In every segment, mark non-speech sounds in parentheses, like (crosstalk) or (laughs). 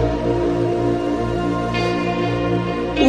thank you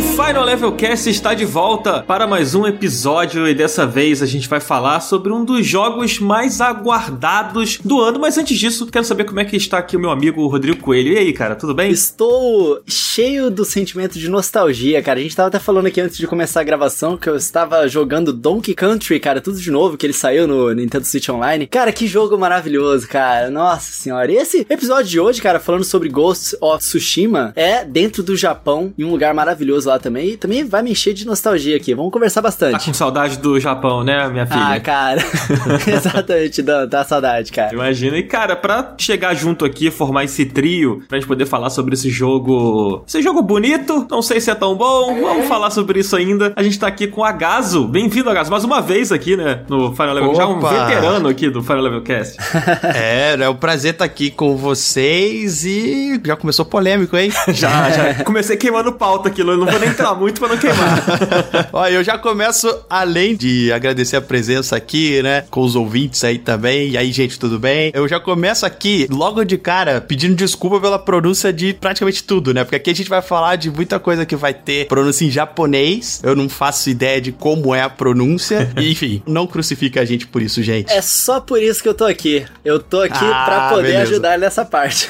Final Level Cast está de volta para mais um episódio e dessa vez a gente vai falar sobre um dos jogos mais aguardados do ano. Mas antes disso, quero saber como é que está aqui o meu amigo Rodrigo Coelho. E aí, cara, tudo bem? Estou cheio do sentimento de nostalgia, cara. A gente tava até falando aqui antes de começar a gravação que eu estava jogando Donkey Country, cara, tudo de novo, que ele saiu no Nintendo Switch Online. Cara, que jogo maravilhoso, cara. Nossa senhora. E esse episódio de hoje, cara, falando sobre Ghost of Tsushima, é dentro do Japão, em um lugar maravilhoso lá também. E também vai me encher de nostalgia aqui. Vamos conversar bastante. Tá com saudade do Japão, né, minha filha? Ah, cara. (laughs) Exatamente, dá, dá saudade, cara. Imagina. E, cara, pra chegar junto aqui, formar esse trio, pra gente poder falar sobre esse jogo. Esse jogo bonito, não sei se é tão bom, vamos falar sobre isso ainda. A gente tá aqui com o Agaso. Bem-vindo, Agaso, mais uma vez aqui, né, no Final Level. Já um veterano aqui do Final Level Cast. (laughs) é, é um prazer estar aqui com vocês e já começou polêmico, hein? (laughs) já, já. Comecei queimando pauta aqui, não vou nem entrar muito pra não queimar. (laughs) Olha, eu já começo, além de agradecer a presença aqui, né, com os ouvintes aí também. E aí, gente, tudo bem? Eu já começo aqui, logo de cara, pedindo desculpa pela pronúncia de praticamente tudo, né? Porque aqui a gente vai falar de muita coisa que vai ter pronúncia em japonês. Eu não faço ideia de como é a pronúncia. (laughs) E, enfim, não crucifica a gente por isso, gente. É só por isso que eu tô aqui. Eu tô aqui ah, pra poder beleza. ajudar nessa parte.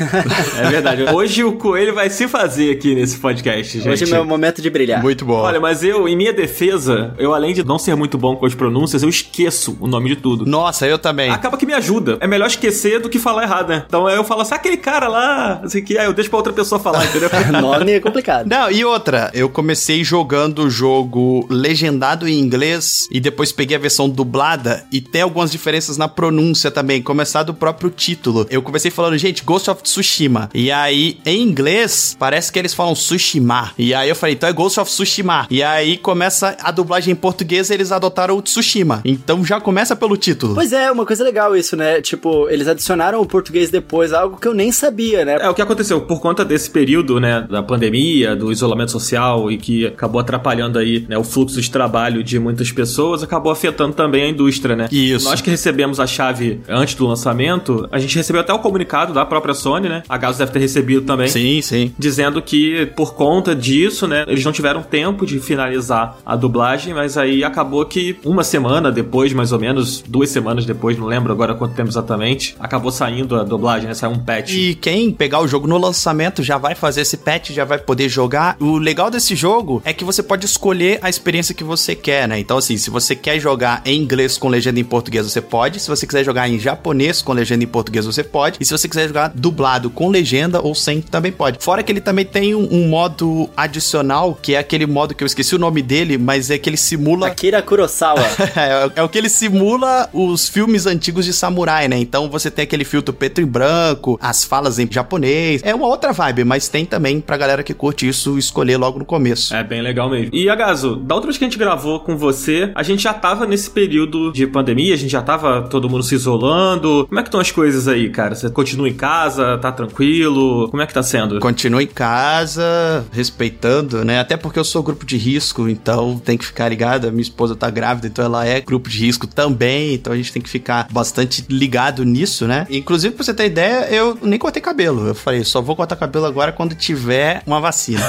é verdade. (laughs) Hoje o coelho vai se fazer aqui nesse podcast, gente. Hoje é meu momento de brilhar. Muito bom. Olha, mas eu, em minha defesa, eu além de não ser muito bom com as pronúncias, eu esqueço o nome de tudo. Nossa, eu também. Acaba que me ajuda. É melhor esquecer do que falar errado, né? Então eu falo assim, aquele cara lá, assim que, aí eu deixo pra outra pessoa falar, entendeu? (laughs) nome é complicado. Não, e outra, eu comecei jogando o jogo legendado em inglês e depois peguei a versão dublada e tem algumas diferenças na pronúncia também, começar do próprio título. Eu comecei falando, gente, Ghost of Tsushima. E aí, em inglês, parece que eles falam Tsushima. E aí eu falei, então é Ghost of Tsushima. E aí começa a dublagem em português, eles adotaram o Tsushima. Então já começa pelo título. Pois é, uma coisa legal isso, né? Tipo, eles adicionaram o português depois, algo que eu nem sabia, né? É, o que aconteceu, por conta desse período, né, da pandemia, do isolamento social e que acabou atrapalhando aí, né, o fluxo de trabalho de muitas pessoas, acabou afetando também a indústria, né? Isso. Nós que recebemos a chave antes do lançamento, a gente recebeu até o comunicado da própria Sony, né? A Gaso deve ter recebido também. Sim, sim. Dizendo que por conta disso, né, eles não tiveram tempo de finalizar a dublagem, mas aí acabou que uma semana depois, mais ou menos, duas semanas depois, não lembro agora quanto tempo exatamente, acabou saindo a dublagem, né? Saiu um patch. E quem pegar o jogo no lançamento já vai fazer esse patch, já vai poder jogar. O legal desse jogo é que você pode escolher a experiência que você quer, né? Então, assim, se você quer jogar em inglês com legenda em português, você pode. Se você quiser jogar em japonês com legenda em português, você pode. E se você quiser jogar dublado com legenda ou sem, também pode. Fora que ele também tem um, um modo adicional, que é aquele modo que eu esqueci o nome dele, mas é que ele simula. Akira Kurosawa. (laughs) é, é, o que ele simula os filmes antigos de samurai, né? Então você tem aquele filtro preto e branco, as falas em japonês. É uma outra vibe, mas tem também pra galera que curte isso escolher logo no começo. É bem legal mesmo. E Agaso, da outra vez que a gente gravou com você, a gente já tava nesse período de pandemia, a gente já tava todo mundo se isolando. Como é que estão as coisas aí, cara? Você continua em casa, tá tranquilo? Como é que tá sendo? Continua em casa, respeitando, né? Até porque eu sou grupo de risco, então tem que ficar ligado. A minha esposa tá grávida, então ela é grupo de risco também, então a gente tem que ficar bastante ligado nisso, né? Inclusive, pra você ter ideia, eu nem cortei cabelo. Eu falei, só vou cortar cabelo agora quando tiver uma vacina.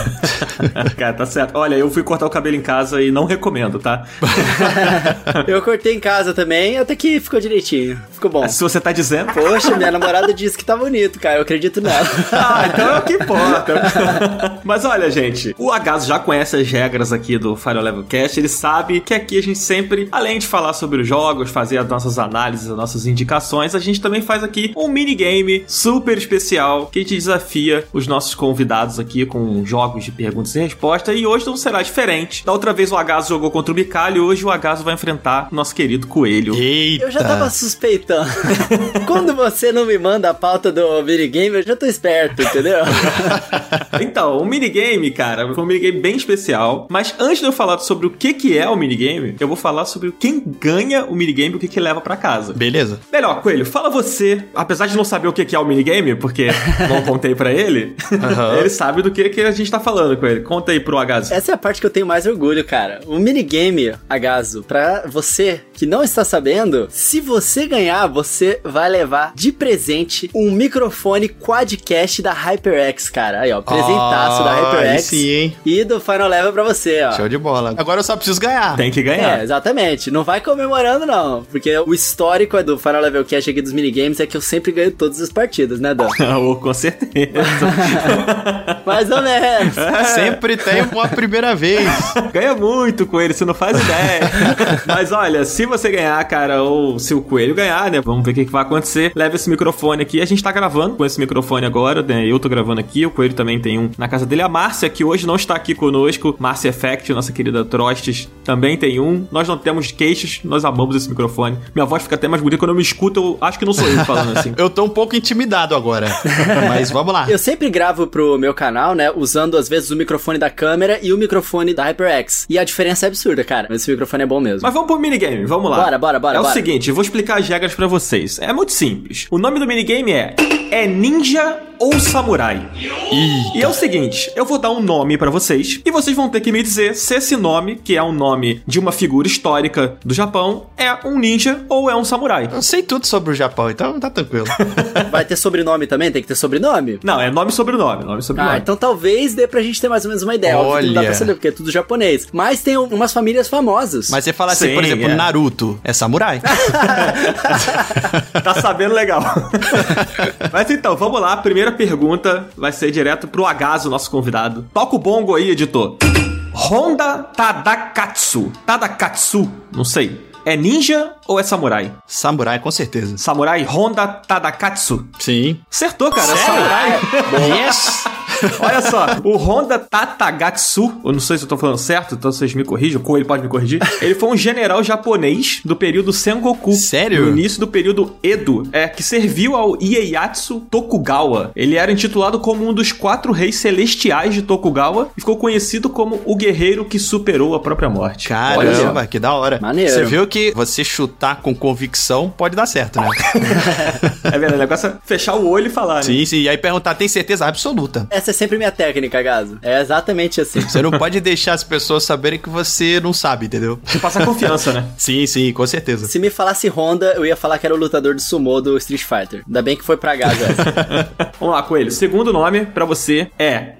(laughs) Cara, tá certo. Olha, eu fui cortar o cabelo em casa e não recomendo, tá? (laughs) eu cortei em casa também, até que ficou direitinho. Ficou bom. Se você tá dizendo. Poxa, minha namorada disse que tá bonito, cara. Eu acredito nela. ah, então é o que importa. (laughs) Mas olha, gente, o Agaso já conhece as regras aqui do Fire Level Cast. Ele sabe que aqui a gente sempre, além de falar sobre os jogos, fazer as nossas análises, as nossas indicações, a gente também faz aqui um minigame super especial que a gente desafia os nossos convidados aqui com jogos de perguntas e respostas. E hoje não será diferente. Da outra vez o Agaso jogou contra o Micalho e hoje o Agaso vai enfrentar o nosso querido Coelho. Eita. Eu já tava suspeitando. (laughs) Quando você não me manda a pauta do minigame, eu já tô esperto, entendeu? (laughs) então, o minigame, cara, foi um minigame minigame bem especial. Mas antes de eu falar sobre o que, que é o minigame, eu vou falar sobre quem ganha o minigame e o que, que leva para casa. Beleza. Melhor, Coelho, fala você, apesar de não saber o que, que é o minigame, porque (laughs) não contei para ele, uhum. ele sabe do que, que a gente tá falando, Coelho. Conta aí pro Agaso. Essa é a parte que eu tenho mais orgulho, cara. O minigame, Agaso, pra você que não está sabendo, se você ganhar, você vai levar de presente um microfone quadcast da HyperX, cara. Aí, ó, presentaço oh, da HyperX sim, hein? e do Final Level pra você, ó. Show de bola. Agora eu só preciso ganhar. Tem que ganhar. É, exatamente. Não vai comemorando, não. Porque o histórico é do Final Level Cast aqui dos minigames é que eu sempre ganho todas as partidas, né, Dan? (laughs) oh, com certeza. (laughs) Mais ou menos. É. Sempre tem uma primeira vez. (laughs) Ganha muito com ele, você não faz ideia. Mas olha, se você ganhar, cara, ou se o coelho ganhar, né? Vamos ver o que, que vai acontecer. Leva esse microfone aqui. A gente tá gravando com esse microfone agora, né? Eu tô gravando aqui, o coelho também tem um na casa dele. A Márcia, que hoje não está aqui conosco, Márcia Effect, nossa querida Trostes, também tem um. Nós não temos queixos, nós amamos esse microfone. Minha voz fica até mais bonita quando eu me escuto, eu acho que não sou eu falando assim. (laughs) eu tô um pouco intimidado agora. Mas vamos lá. Eu sempre gravo pro meu canal, né? Usando às vezes o microfone da câmera e o microfone da HyperX. E a diferença é absurda, cara. Esse microfone é bom mesmo. Mas vamos pro minigame, vamos lá. Bora, bora, bora. É bora. o seguinte, eu vou explicar as regras para vocês. É muito simples. O nome do minigame é É Ninja ou Samurai? Eita. E é o seguinte, eu vou dar um nome para vocês e vocês vão ter que me dizer se esse nome, que é um nome de uma figura histórica do Japão, é um ninja ou é um samurai. Eu sei tudo sobre o Japão, então tá tranquilo. (laughs) Vai ter sobrenome também? Tem que ter sobrenome? Não, é nome e sobrenome, nome e sobrenome. Ah, então talvez dê pra gente ter mais ou menos uma ideia. Olha. Não dá pra saber, porque é tudo japonês. Mas tem umas famílias famosas. Mas você fala assim, Sim, por exemplo, é. Naruto é samurai. (laughs) (laughs) tá sabendo legal. Mas então, vamos lá. A primeira pergunta vai ser direto pro Agaso, nosso convidado. Toca o bongo aí, editor. Honda Tadakatsu. Tadakatsu, não sei. É ninja ou é samurai? Samurai, com certeza. Samurai Honda Tadakatsu. Sim. Acertou, cara. É Sério? Samurai. (laughs) yes! (laughs) Olha só, o Honda Tatagatsu, eu não sei se eu tô falando certo, então vocês me corrijam, ou ele pode me corrigir. (laughs) Ele foi um general japonês do período Sengoku. Sério? No início do período Edo, é, que serviu ao Ieyasu Tokugawa. Ele era intitulado como um dos quatro reis celestiais de Tokugawa e ficou conhecido como o guerreiro que superou a própria morte. Caramba, que da hora. Maneiro. Você viu que você chutar com convicção pode dar certo, né? (laughs) é verdade, o negócio é fechar o olho e falar, né? Sim, sim. E aí perguntar, tem certeza absoluta. Essa é sempre minha técnica, Gaso. É exatamente assim. Você não pode deixar as pessoas saberem que você não sabe, entendeu? Você passar confiança, né? (laughs) sim, sim, com certeza. Se me falasse Honda, eu ia falar que era o lutador de sumô do Street Fighter. Ainda bem que foi pra Gaso essa. (laughs) Vamos lá, Coelho. Segundo nome para você é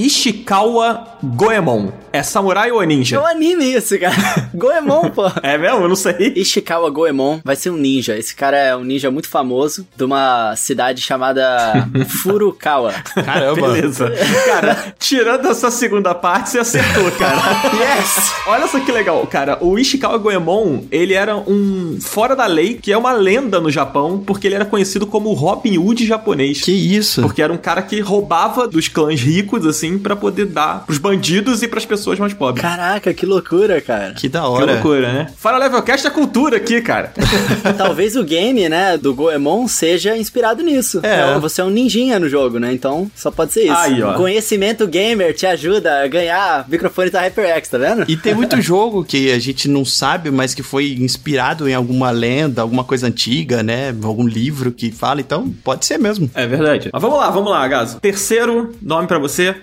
Ishikawa Goemon. É samurai ou é ninja? É um anime isso, cara. (laughs) Goemon, pô. É mesmo? Eu não sei. Ishikawa Goemon vai ser um ninja. Esse cara é um ninja muito famoso de uma cidade chamada (laughs) Furukawa. Caramba. Beleza. Cara, tirando essa segunda parte, você acertou, cara. (laughs) yes! Olha só que legal, cara. O Ishikawa Goemon, ele era um fora da lei, que é uma lenda no Japão, porque ele era conhecido como o Robin Hood japonês. Que isso? Porque era um cara que roubava dos clãs ricos, assim, para poder dar pros bandidos e pras pessoas mais pobres. Caraca, que loucura, cara. Que da hora. Que loucura, né? Fala Levelcast é cultura aqui, cara. (laughs) Talvez o game, né, do Goemon seja inspirado nisso. É. Você é um ninjinha no jogo, né? Então só pode ser isso. Aí, ó. Conhecimento gamer te ajuda a ganhar microfone da HyperX, tá vendo? E tem muito (laughs) jogo que a gente não sabe, mas que foi inspirado em alguma lenda, alguma coisa antiga, né? Algum livro que fala, então pode ser mesmo. É verdade. Mas vamos lá, vamos lá, Gaso. Terceiro nome para você.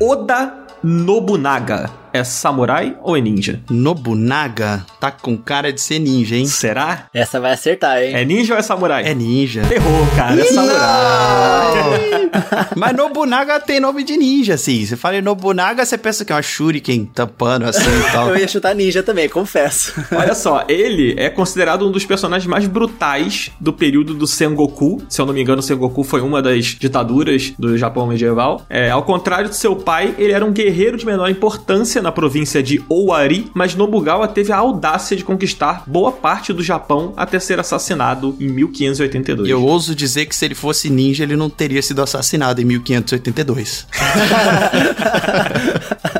Oda Nobunaga é samurai ou é ninja? Nobunaga tá com cara de ser ninja, hein? Será? Essa vai acertar, hein? É ninja ou é samurai? É ninja. Errou, cara. É samurai. Mas Nobunaga tem nome de ninja, assim. Você fala em Nobunaga, você pensa que é uma shuriken tampando assim e tal. (laughs) Eu ia chutar ninja também, confesso. Olha só, ele é considerado um dos personagens mais brutais do período do Sengoku. Se eu não me engano, o Sengoku foi uma das ditaduras do Japão medieval. É, ao contrário de seu pai, ele era um guerreiro de menor importância na província de Owari, mas Nobugawa teve a audácia de conquistar boa parte do Japão até ser assassinado em 1582. Eu ouso dizer que se ele fosse ninja, ele não teria sido assassinado em 1582. (laughs)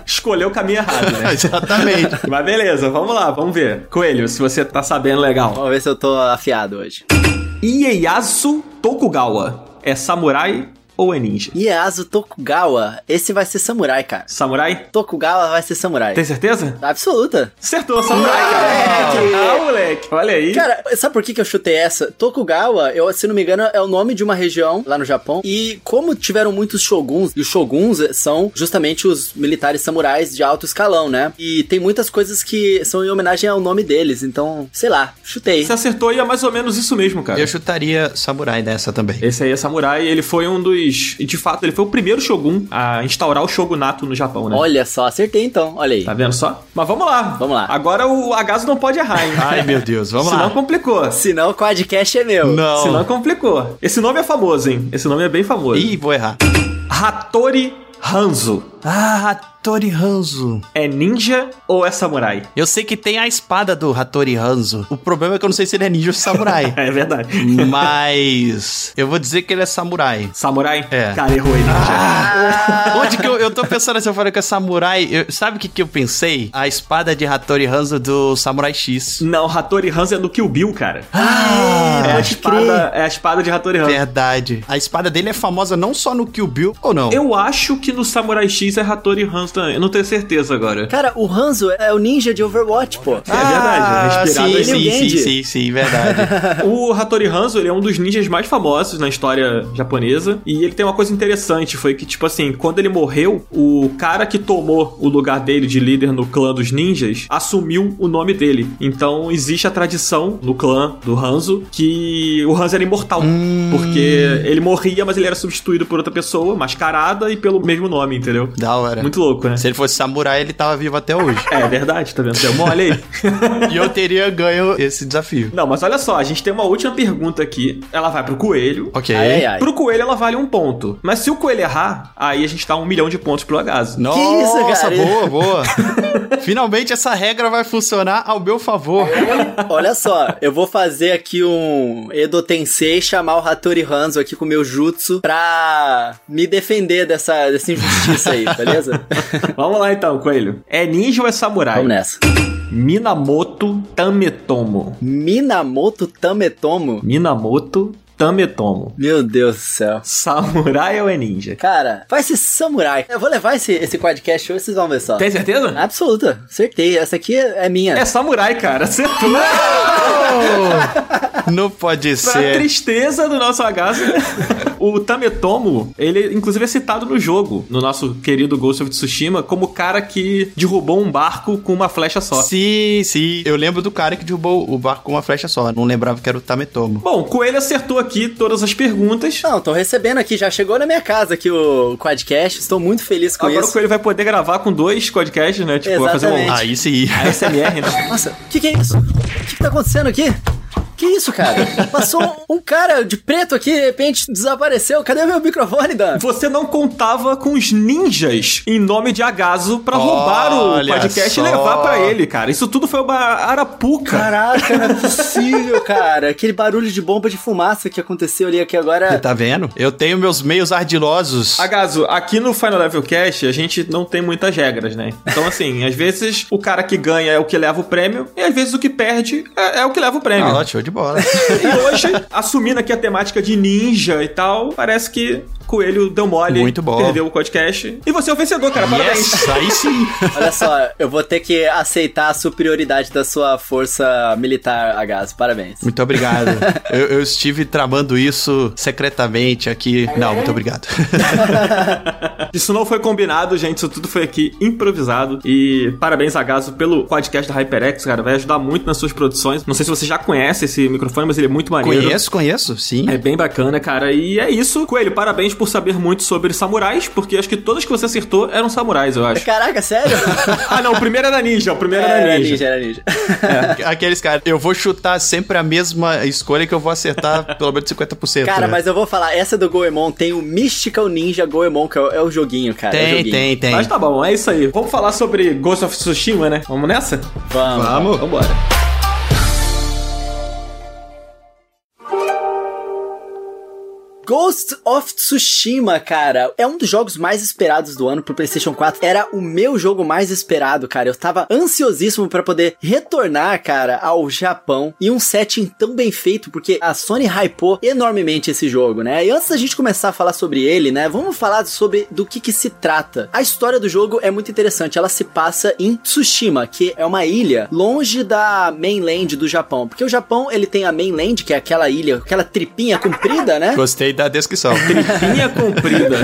Escolheu o caminho errado, né? (laughs) Exatamente. Mas beleza, vamos lá, vamos ver. Coelho, se você tá sabendo legal. Vamos ver se eu tô afiado hoje. Ieyasu Tokugawa é samurai ou é ninja? Ieyasu Tokugawa, esse vai ser samurai, cara. Samurai? Tokugawa vai ser samurai. Tem certeza? Absoluta. Acertou, samurai, cara. Moleque! Ah, moleque. Olha aí. Cara, sabe por que, que eu chutei essa? Tokugawa, eu, se não me engano, é o nome de uma região lá no Japão. E como tiveram muitos shoguns, e os shoguns são justamente os militares samurais de alto escalão, né? E tem muitas coisas que são em homenagem ao nome deles. Então, sei lá, chutei. Você acertou e é mais ou menos isso mesmo, cara. Eu chutaria samurai nessa também. Esse aí é samurai, ele foi um dos. E de fato, ele foi o primeiro shogun a instaurar o shogunato no Japão, né? Olha só, acertei então, olha aí. Tá vendo só? Mas vamos lá. Vamos lá. Agora o Agaso não pode errar, hein? (laughs) Ai, meu Deus, vamos Senão lá. complicou. Senão o quadcast é meu. Não. Senão complicou. Esse nome é famoso, hein? Esse nome é bem famoso. Ih, vou errar. Hattori Hanzo. Ah, Hattori Hanzo. É ninja ou é samurai? Eu sei que tem a espada do Hattori Hanzo. O problema é que eu não sei se ele é ninja ou samurai. (laughs) É verdade. Mas eu vou dizer que ele é samurai. Samurai? É. Cara, errou ele. Ah, Onde que eu, eu tô pensando assim, eu falei que é samurai. eu- sabe o que, que eu pensei? A espada de Hattori Hanzo do Samurai X. Não, Hattori Hanzo é do Kill Bill, cara. Ah, é, a espada, é a espada de Hattori Hanzo. verdade. A espada dele é famosa não só no Kill Bill, ou não? Eu acho que no Samurai X é Hattori Hanzo também. Eu não tenho certeza agora. Cara, o Hanzo é o ninja de Overwatch, pô. É verdade, é inspirado sim, em sim, Genji. sim, sim, sim, verdade. (laughs) O Hattori Hanzo, ele é um dos ninjas mais famosos na história japonesa. E ele tem uma coisa interessante, foi que, tipo assim, quando ele morreu, o cara que tomou o lugar dele de líder no clã dos ninjas, assumiu o nome dele. Então, existe a tradição no clã do Hanzo, que o Hanzo era imortal. Porque ele morria, mas ele era substituído por outra pessoa, mascarada e pelo mesmo nome, entendeu? da hora. Muito louco, né? Se ele fosse samurai, ele tava vivo até hoje. É verdade, tá vendo? Deu mole aí. (laughs) e eu teria ganho esse desafio. Não, mas olha só, a gente tem uma última pergunta aqui. Ela vai pro coelho. Ok. Ai, ai, ai. Pro coelho ela vale um ponto. Mas se o coelho errar, aí a gente dá um milhão de pontos pro Agaso. Nossa, isso, cara? boa, boa. (laughs) Finalmente essa regra vai funcionar ao meu favor. Olha só, eu vou fazer aqui um Edo Tensei chamar o Hattori Hanzo aqui com o meu jutsu pra me defender dessa, dessa injustiça aí, beleza? (laughs) (laughs) Vamos lá então, coelho. É ninja ou é samurai? Vamos nessa. Minamoto Tametomo. Minamoto Tametomo. Minamoto Tametomo. Meu Deus do céu. Samurai ou é ninja? Cara, vai ser samurai. Eu vou levar esse, esse quadcast hoje, vocês vão ver só. Tem certeza? Absoluta, acertei. Essa aqui é minha. É samurai, cara. Acertou. Não pode Pra ser. tristeza do nosso Agaso. o Tametomo, ele inclusive é citado no jogo, no nosso querido Ghost of Tsushima, como o cara que derrubou um barco com uma flecha só. Sim, sim. Eu lembro do cara que derrubou o barco com uma flecha só. Não lembrava que era o Tametomo. Bom, o Coelho acertou aqui todas as perguntas. Não, tô recebendo aqui, já chegou na minha casa aqui o quadcast, estou muito feliz com Agora o isso. Coelho vai poder gravar com dois podcasts, né? Tipo, vai fazer um Exatamente. Aí sim. ASMR, né? Nossa, o que, que é isso? O que, que tá acontecendo aqui? Que isso, cara? Passou um, um cara de preto aqui, de repente desapareceu. Cadê meu microfone, Dan? Você não contava com os ninjas em nome de Agaso pra roubar o podcast só. e levar pra ele, cara. Isso tudo foi uma arapuca. Caraca, não é (laughs) possível, cara. Aquele barulho de bomba de fumaça que aconteceu ali aqui agora. Tá vendo? Eu tenho meus meios ardilosos. Agaso, aqui no Final Level Cast a gente não tem muitas regras, né? Então, assim, às vezes o cara que ganha é o que leva o prêmio, e às vezes o que perde é, é o que leva o prêmio. Ah, show de bola. (laughs) E hoje, assumindo aqui a temática de ninja e tal, parece que Coelho deu mole. Muito bom. Perdeu o podcast. E você é o vencedor, cara. Parabéns. yes, aí sim. (laughs) Olha só, eu vou ter que aceitar a superioridade da sua força militar, Agaso. Parabéns. Muito obrigado. (laughs) Eu, eu estive tramando isso secretamente aqui. Não, muito obrigado. (laughs) Isso não foi combinado, gente. Isso tudo foi aqui improvisado. E parabéns, Agaso, pelo podcast da HyperX, cara. Vai ajudar muito nas suas produções. Não sei se você já conhece esse microfone, mas ele é muito maneiro. conheço, conheço, sim. É bem bacana, cara. E é isso. Coelho, parabéns por saber muito sobre samurais, porque acho que todas que você acertou eram samurais, eu acho. Caraca, sério? (laughs) ah, não, o primeiro era ninja. O primeiro era Era ninja. ninja, era ninja. Aqueles caras, eu vou chutar sempre a mesma escolha que eu vou acertar (laughs) pelo menos 50%. Cara, né? mas eu vou falar, essa do Goemon tem o Mystical Ninja Goemon, que é o, é o joguinho, cara. é o Tem, joguinho. tem, tem. Mas tá bom, é isso aí. Vamos falar sobre Ghost of Tsushima, né? Vamos nessa? Vamos. Vamos. Vambora. Ghost of Tsushima, cara, é um dos jogos mais esperados do ano pro PlayStation 4. Era o meu jogo mais esperado, cara. Eu tava ansiosíssimo para poder retornar, cara, ao Japão e um setting tão bem feito, porque a Sony hypou enormemente esse jogo, né? E antes da gente começar a falar sobre ele, né, vamos falar sobre do que que se trata. A história do jogo é muito interessante. Ela se passa em Tsushima, que é uma ilha longe da mainland do Japão, porque o Japão ele tem a mainland, que é aquela ilha, aquela tripinha comprida, né? Gostei da descrição. (laughs) Tripinha comprida.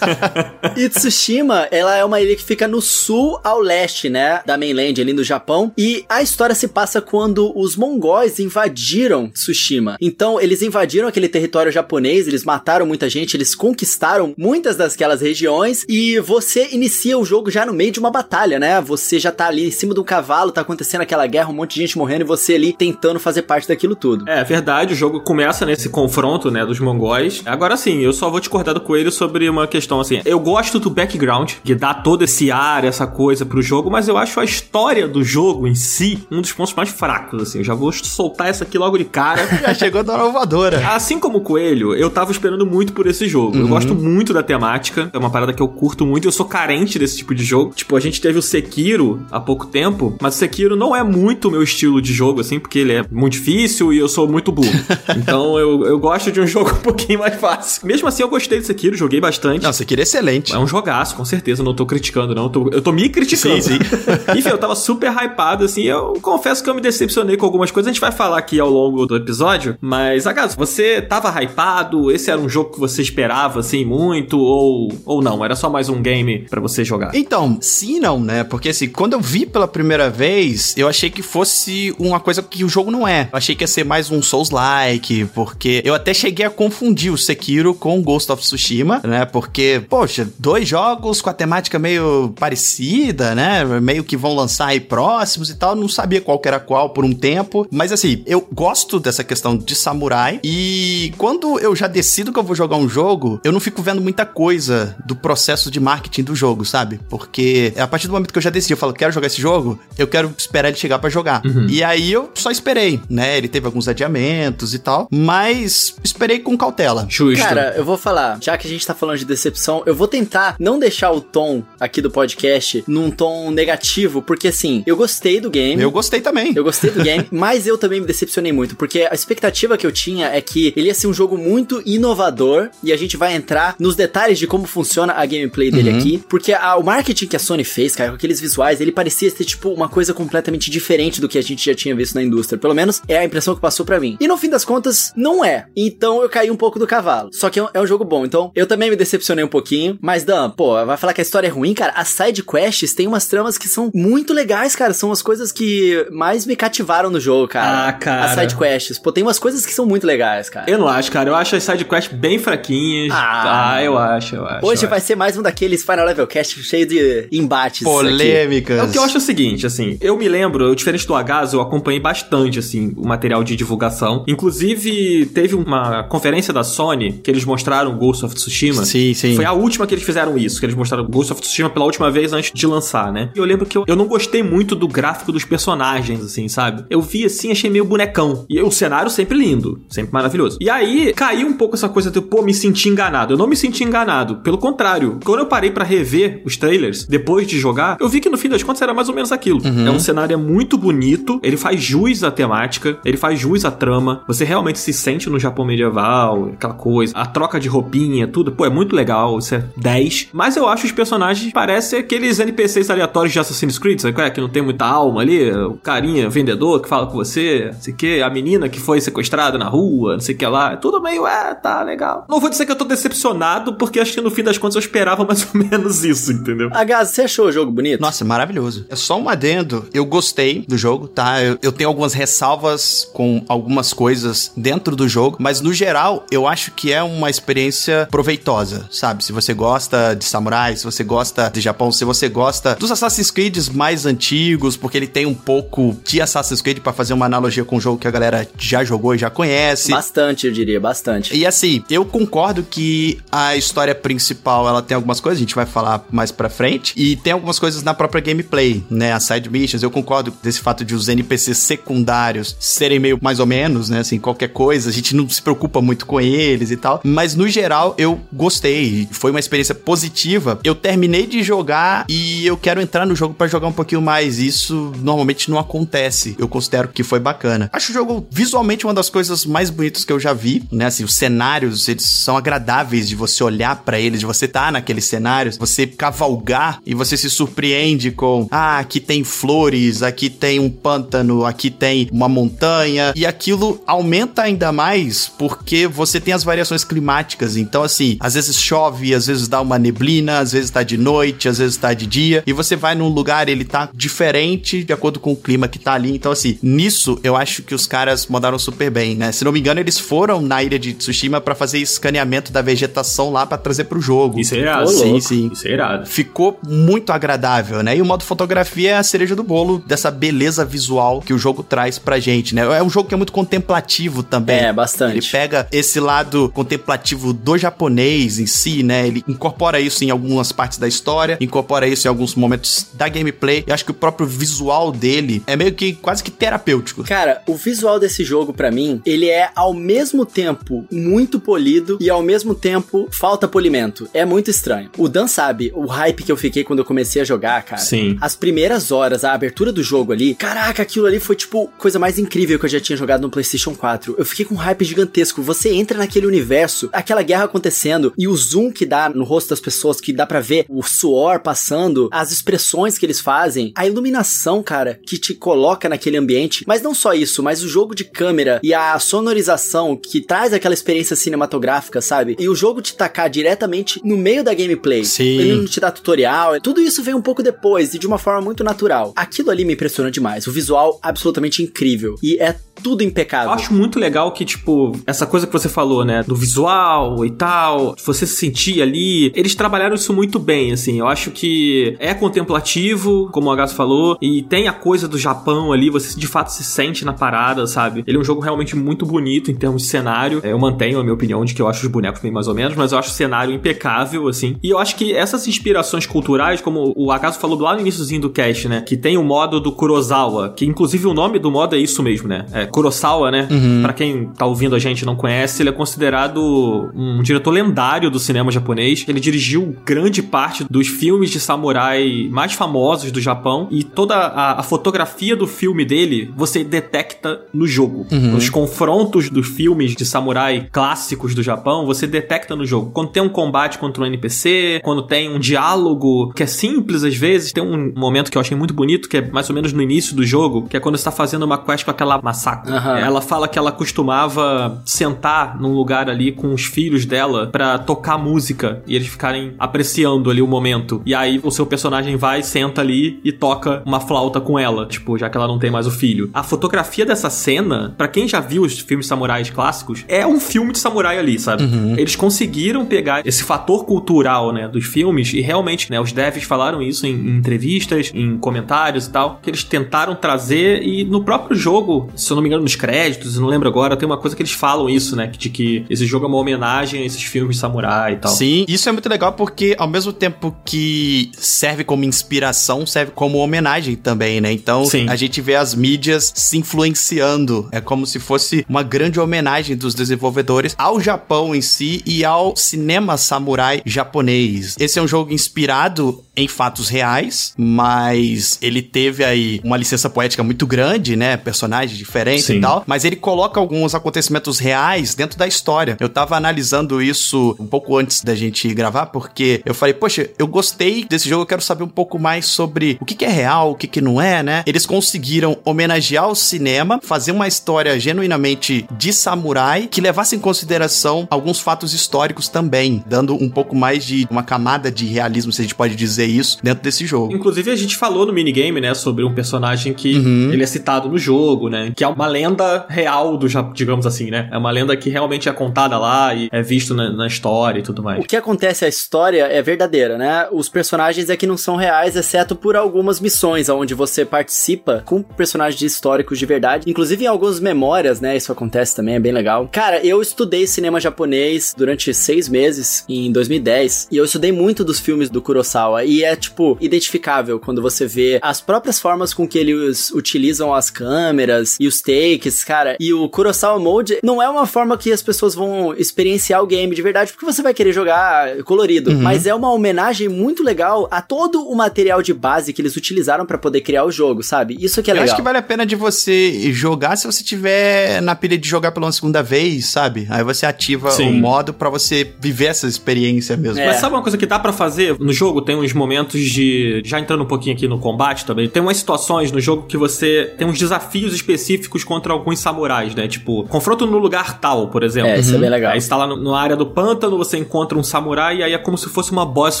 (laughs) e Tsushima, ela é uma ilha que fica no sul ao leste, né, da mainland ali no Japão, e a história se passa quando os mongóis invadiram Tsushima. Então, eles invadiram aquele território japonês, eles mataram muita gente, eles conquistaram muitas daquelas regiões e você inicia o jogo já no meio de uma batalha, né? Você já tá ali em cima do cavalo, tá acontecendo aquela guerra, um monte de gente morrendo e você ali tentando fazer parte daquilo tudo. É verdade, o jogo começa nesse confronto, né, dos mongóis. Agora sim, eu só vou te cortar do coelho sobre uma questão assim. Eu gosto do background, que dá todo esse ar, essa coisa pro jogo, mas eu acho a história do jogo em si um dos pontos mais fracos, assim. Eu já vou soltar essa aqui logo de cara. (laughs) já chegou da inovadora. Assim como o Coelho, eu tava esperando muito por esse jogo. Uhum. Eu gosto muito da temática, é uma parada que eu curto muito, eu sou carente desse tipo de jogo. Tipo, a gente teve o Sekiro há pouco tempo, mas o Sekiro não é muito o meu estilo de jogo, assim, porque ele é muito difícil e eu sou muito burro. (laughs) então eu, eu gosto de um jogo pouquinho mais fácil. Mesmo assim, eu gostei do Sekiro, joguei bastante. Não, Sekiro é excelente. É um jogaço, com certeza, não tô criticando, não. Eu tô, eu tô me criticando. Sim, sim. (laughs) Enfim, eu tava super hypado, assim. Eu confesso que eu me decepcionei com algumas coisas. A gente vai falar aqui ao longo do episódio. Mas, Agaso, você tava hypado? Esse era um jogo que você esperava, assim, muito? Ou, ou não? Era só mais um game para você jogar? Então, sim não, né? Porque, assim, quando eu vi pela primeira vez, eu achei que fosse uma coisa que o jogo não é. Eu achei que ia ser mais um Souls-like, porque eu até cheguei a confundir o Sekiro com Ghost of Tsushima, né? Porque, poxa, dois jogos com a temática meio parecida, né? Meio que vão lançar aí próximos e tal. Não sabia qual que era qual por um tempo. Mas assim, eu gosto dessa questão de samurai. E quando eu já decido que eu vou jogar um jogo, eu não fico vendo muita coisa do processo de marketing do jogo, sabe? Porque a partir do momento que eu já decidi, eu falo, quero jogar esse jogo, eu quero esperar ele chegar para jogar. Uhum. E aí eu só esperei, né? Ele teve alguns adiamentos e tal. Mas esperei com cautela. Justo. Cara, eu vou falar, já que a gente tá falando de decepção, eu vou tentar não deixar o tom aqui do podcast num tom negativo, porque assim, eu gostei do game. Eu gostei também. Eu gostei do game, (laughs) mas eu também me decepcionei muito, porque a expectativa que eu tinha é que ele ia ser um jogo muito inovador e a gente vai entrar nos detalhes de como funciona a gameplay dele uhum. aqui, porque a, o marketing que a Sony fez, cara, com aqueles visuais, ele parecia ser tipo uma coisa completamente diferente do que a gente já tinha visto na indústria. Pelo menos é a impressão que passou para mim. E no fim das contas, não é. Então eu caí um pouco do cavalo. Só que é um, é um jogo bom. Então eu também me decepcionei um pouquinho. Mas Dan, pô, vai falar que a história é ruim, cara? As side quests tem umas tramas que são muito legais, cara. São as coisas que mais me cativaram no jogo, cara. Ah, cara. As side quests. Pô, tem umas coisas que são muito legais, cara. Eu não acho, cara. Eu acho as side quests bem fraquinhas. Ah, ah eu acho, eu acho. Hoje eu vai acho. ser mais um daqueles Final Level Cast cheio de embates. Polêmicas. Aqui. É o que eu acho o seguinte, assim, eu me lembro, eu, diferente do Agaz, eu acompanhei bastante, assim, o material de divulgação. Inclusive, teve uma conferência da Sony que eles mostraram Ghost of Tsushima. Sim, sim. Foi a última que eles fizeram isso, que eles mostraram Ghost of Tsushima pela última vez antes de lançar, né? E eu lembro que eu, eu não gostei muito do gráfico dos personagens, assim, sabe? Eu vi assim, achei meio bonecão. E o cenário sempre lindo, sempre maravilhoso. E aí, caiu um pouco essa coisa de, pô, me senti enganado. Eu não me senti enganado. Pelo contrário, quando eu parei para rever os trailers, depois de jogar, eu vi que no fim das contas era mais ou menos aquilo. Uhum. É um cenário muito bonito, ele faz jus à temática, ele faz jus à trama. Você realmente se sente no Japão medieval, aquela coisa. A troca de roupinha, tudo. Pô, é muito legal, isso é 10. Mas eu acho os personagens parecem aqueles NPCs aleatórios de Assassin's Creed, sabe qual é? Que não tem muita alma ali. O carinha, vendedor que fala com você, não sei o que. A menina que foi sequestrada na rua, não sei o que lá. Tudo meio, é, tá legal. Não vou dizer que eu tô decepcionado, porque acho que no fim das contas eu esperava mais (laughs) ou menos isso, entendeu? Agaz, você achou o jogo bonito? Nossa, maravilhoso. É só um adendo. Eu gostei do jogo, tá? Eu, eu tenho algumas ressalvas com algumas coisas dentro do jogo, mas no geral, eu acho que é uma experiência proveitosa, sabe? Se você gosta de samurai, se você gosta de Japão, se você gosta dos Assassin's Creed mais antigos, porque ele tem um pouco de Assassin's Creed para fazer uma analogia com um jogo que a galera já jogou e já conhece. Bastante, eu diria, bastante. E assim, eu concordo que a história principal, ela tem algumas coisas, a gente vai falar mais pra frente, e tem algumas coisas na própria gameplay, né? As side missions, eu concordo desse fato de os NPCs secundários serem meio mais ou menos, né? Assim, qualquer coisa, a gente não se preocupa muito com com eles e tal. Mas no geral eu gostei, foi uma experiência positiva. Eu terminei de jogar e eu quero entrar no jogo para jogar um pouquinho mais. Isso normalmente não acontece. Eu considero que foi bacana. Acho o jogo visualmente uma das coisas mais bonitas que eu já vi, né? Assim, os cenários, eles são agradáveis de você olhar para eles, de você estar tá naqueles cenários, você cavalgar e você se surpreende com, ah, aqui tem flores, aqui tem um pântano, aqui tem uma montanha, e aquilo aumenta ainda mais porque você tem as variações climáticas. Então, assim, às vezes chove, às vezes dá uma neblina, às vezes tá de noite, às vezes tá de dia, e você vai num lugar, ele tá diferente de acordo com o clima que tá ali. Então, assim, nisso eu acho que os caras mandaram super bem, né? Se não me engano, eles foram na ilha de Tsushima para fazer escaneamento da vegetação lá para trazer pro jogo. Isso é irado. sim, sim. Isso é irado. Ficou muito agradável, né? E o modo fotografia é a cereja do bolo dessa beleza visual que o jogo traz pra gente, né? É um jogo que é muito contemplativo também. É, bastante. Ele pega esse lado contemplativo do japonês em si, né? Ele incorpora isso em algumas partes da história, incorpora isso em alguns momentos da gameplay. Eu acho que o próprio visual dele é meio que quase que terapêutico. Cara, o visual desse jogo, para mim, ele é ao mesmo tempo muito polido e ao mesmo tempo falta polimento. É muito estranho. O Dan sabe o hype que eu fiquei quando eu comecei a jogar, cara. Sim. As primeiras horas, a abertura do jogo ali, caraca, aquilo ali foi tipo coisa mais incrível que eu já tinha jogado no PlayStation 4. Eu fiquei com um hype gigantesco. Você entra naquele universo, aquela guerra acontecendo e o zoom que dá no rosto das pessoas, que dá para ver o suor passando, as expressões que eles fazem, a iluminação, cara, que te coloca naquele ambiente. Mas não só isso, mas o jogo de câmera e a sonorização que traz aquela experiência cinematográfica, sabe? E o jogo te tacar diretamente no meio da gameplay. Sim. Ele não te dá tutorial. Tudo isso vem um pouco depois e de uma forma muito natural. Aquilo ali me impressiona demais. O visual absolutamente incrível. E é tudo impecável. Eu acho muito legal que, tipo, essa coisa que você falou, né? Do visual e tal, você se sentir ali. Eles trabalharam isso muito bem, assim. Eu acho que é contemplativo, como o Agasso falou, e tem a coisa do Japão ali, você de fato se sente na parada, sabe? Ele é um jogo realmente muito bonito em termos de cenário. Eu mantenho a minha opinião de que eu acho os bonecos bem mais ou menos, mas eu acho o cenário impecável, assim. E eu acho que essas inspirações culturais, como o Agasso falou lá no iníciozinho do cast, né? Que tem o modo do Kurosawa, que inclusive o nome do modo é isso mesmo, né? É Kurosawa, né? Uhum. Pra quem tá ouvindo a gente e não conhece, ele é considerado um diretor lendário do cinema japonês. Ele dirigiu grande parte dos filmes de samurai mais famosos do Japão e toda a, a fotografia do filme dele você detecta no jogo. Uhum. Os confrontos dos filmes de samurai clássicos do Japão você detecta no jogo. Quando tem um combate contra um NPC, quando tem um diálogo que é simples às vezes, tem um momento que eu achei muito bonito, que é mais ou menos no início do jogo, que é quando você tá fazendo uma quest com aquela massacre. Uhum. Ela fala que ela costumava sentar num lugar ali com os filhos dela para tocar música e eles ficarem apreciando ali o momento. E aí o seu personagem vai, senta ali e toca uma flauta com ela, tipo, já que ela não tem mais o filho. A fotografia dessa cena, para quem já viu os filmes samurais clássicos, é um filme de samurai ali, sabe? Uhum. Eles conseguiram pegar esse fator cultural, né, dos filmes e realmente, né, os devs falaram isso em, em entrevistas, em comentários e tal, que eles tentaram trazer e no próprio jogo, se eu não me engano, nos créditos, eu não lembro agora, tem uma coisa que eles falam isso, né, de que esse jogo é uma homenagem a esses filmes de samurai e tal. Sim, isso é muito legal porque ao mesmo tempo que serve como inspiração, serve como homenagem também, né? Então, Sim. a gente vê as mídias se influenciando. É como se fosse uma grande homenagem dos desenvolvedores ao Japão em si e ao cinema samurai japonês. Esse é um jogo inspirado em fatos reais, mas ele teve aí uma licença poética muito grande, né? Personagens diferentes Sim. e tal, mas ele coloca alguns acontecimentos reais dentro da história. Eu tava analisando isso um pouco antes da gente gravar, porque eu falei, poxa, eu gostei desse jogo, eu quero saber um pouco mais sobre o que, que é real, o que, que não é, né? Eles conseguiram homenagear o cinema, fazer uma história genuinamente de samurai que levasse em consideração alguns fatos históricos também, dando um pouco mais de uma camada de realismo, se a gente pode dizer isso, dentro desse jogo. Inclusive, a gente falou no minigame, né, sobre um personagem que uhum. ele é citado no jogo, né? Que é uma lenda real do Japão, digamos assim, né? É uma lenda que realmente é contada lá e é visto na, na história e tudo mais. O que acontece, a história é verdadeira, né? Os personagens é que não são reais, exceto por algumas missões onde você participa com personagens históricos de verdade. Inclusive em algumas memórias, né? Isso acontece também, é bem legal. Cara, eu estudei cinema japonês durante seis meses em 2010 e eu estudei muito dos filmes do Kurosawa e é, tipo, identificável quando você vê as próprias formas com que eles utilizam as câmeras e os takes, cara. E o Kurosawa Mode não é uma forma que as pessoas vão experienciar o game de verdade, porque você vai querer jogar colorido. Uhum. Mas é uma homenagem muito legal a todo o material de base que eles utilizaram para poder criar o jogo, sabe? Isso que é Eu legal. acho que vale a pena de você jogar se você tiver na pilha de jogar pela segunda vez, sabe? Aí você ativa Sim. o modo para você viver essa experiência mesmo. É. Mas sabe uma coisa que dá para fazer no jogo? Tem uns momentos de. Já entrando um pouquinho aqui no combate também, tem umas situações no jogo que você tem uns desafios específicos contra alguns samurais, né? Tipo, confronto no lugar tal, por exemplo. É, isso é bem legal. Aí você tá lá no, na área do pântano, você encontra um samurai e aí é como se fosse uma boss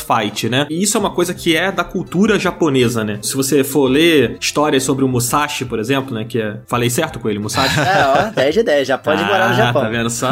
fight, né? E isso é uma coisa que é da cultura japonesa, né? Se você for ler histórias sobre o Musashi, por exemplo, né? Que é. Falei certo com ele, Musashi? É, ó, (laughs) 10 de 10, já pode ah, morar no Japão. Tá vendo só?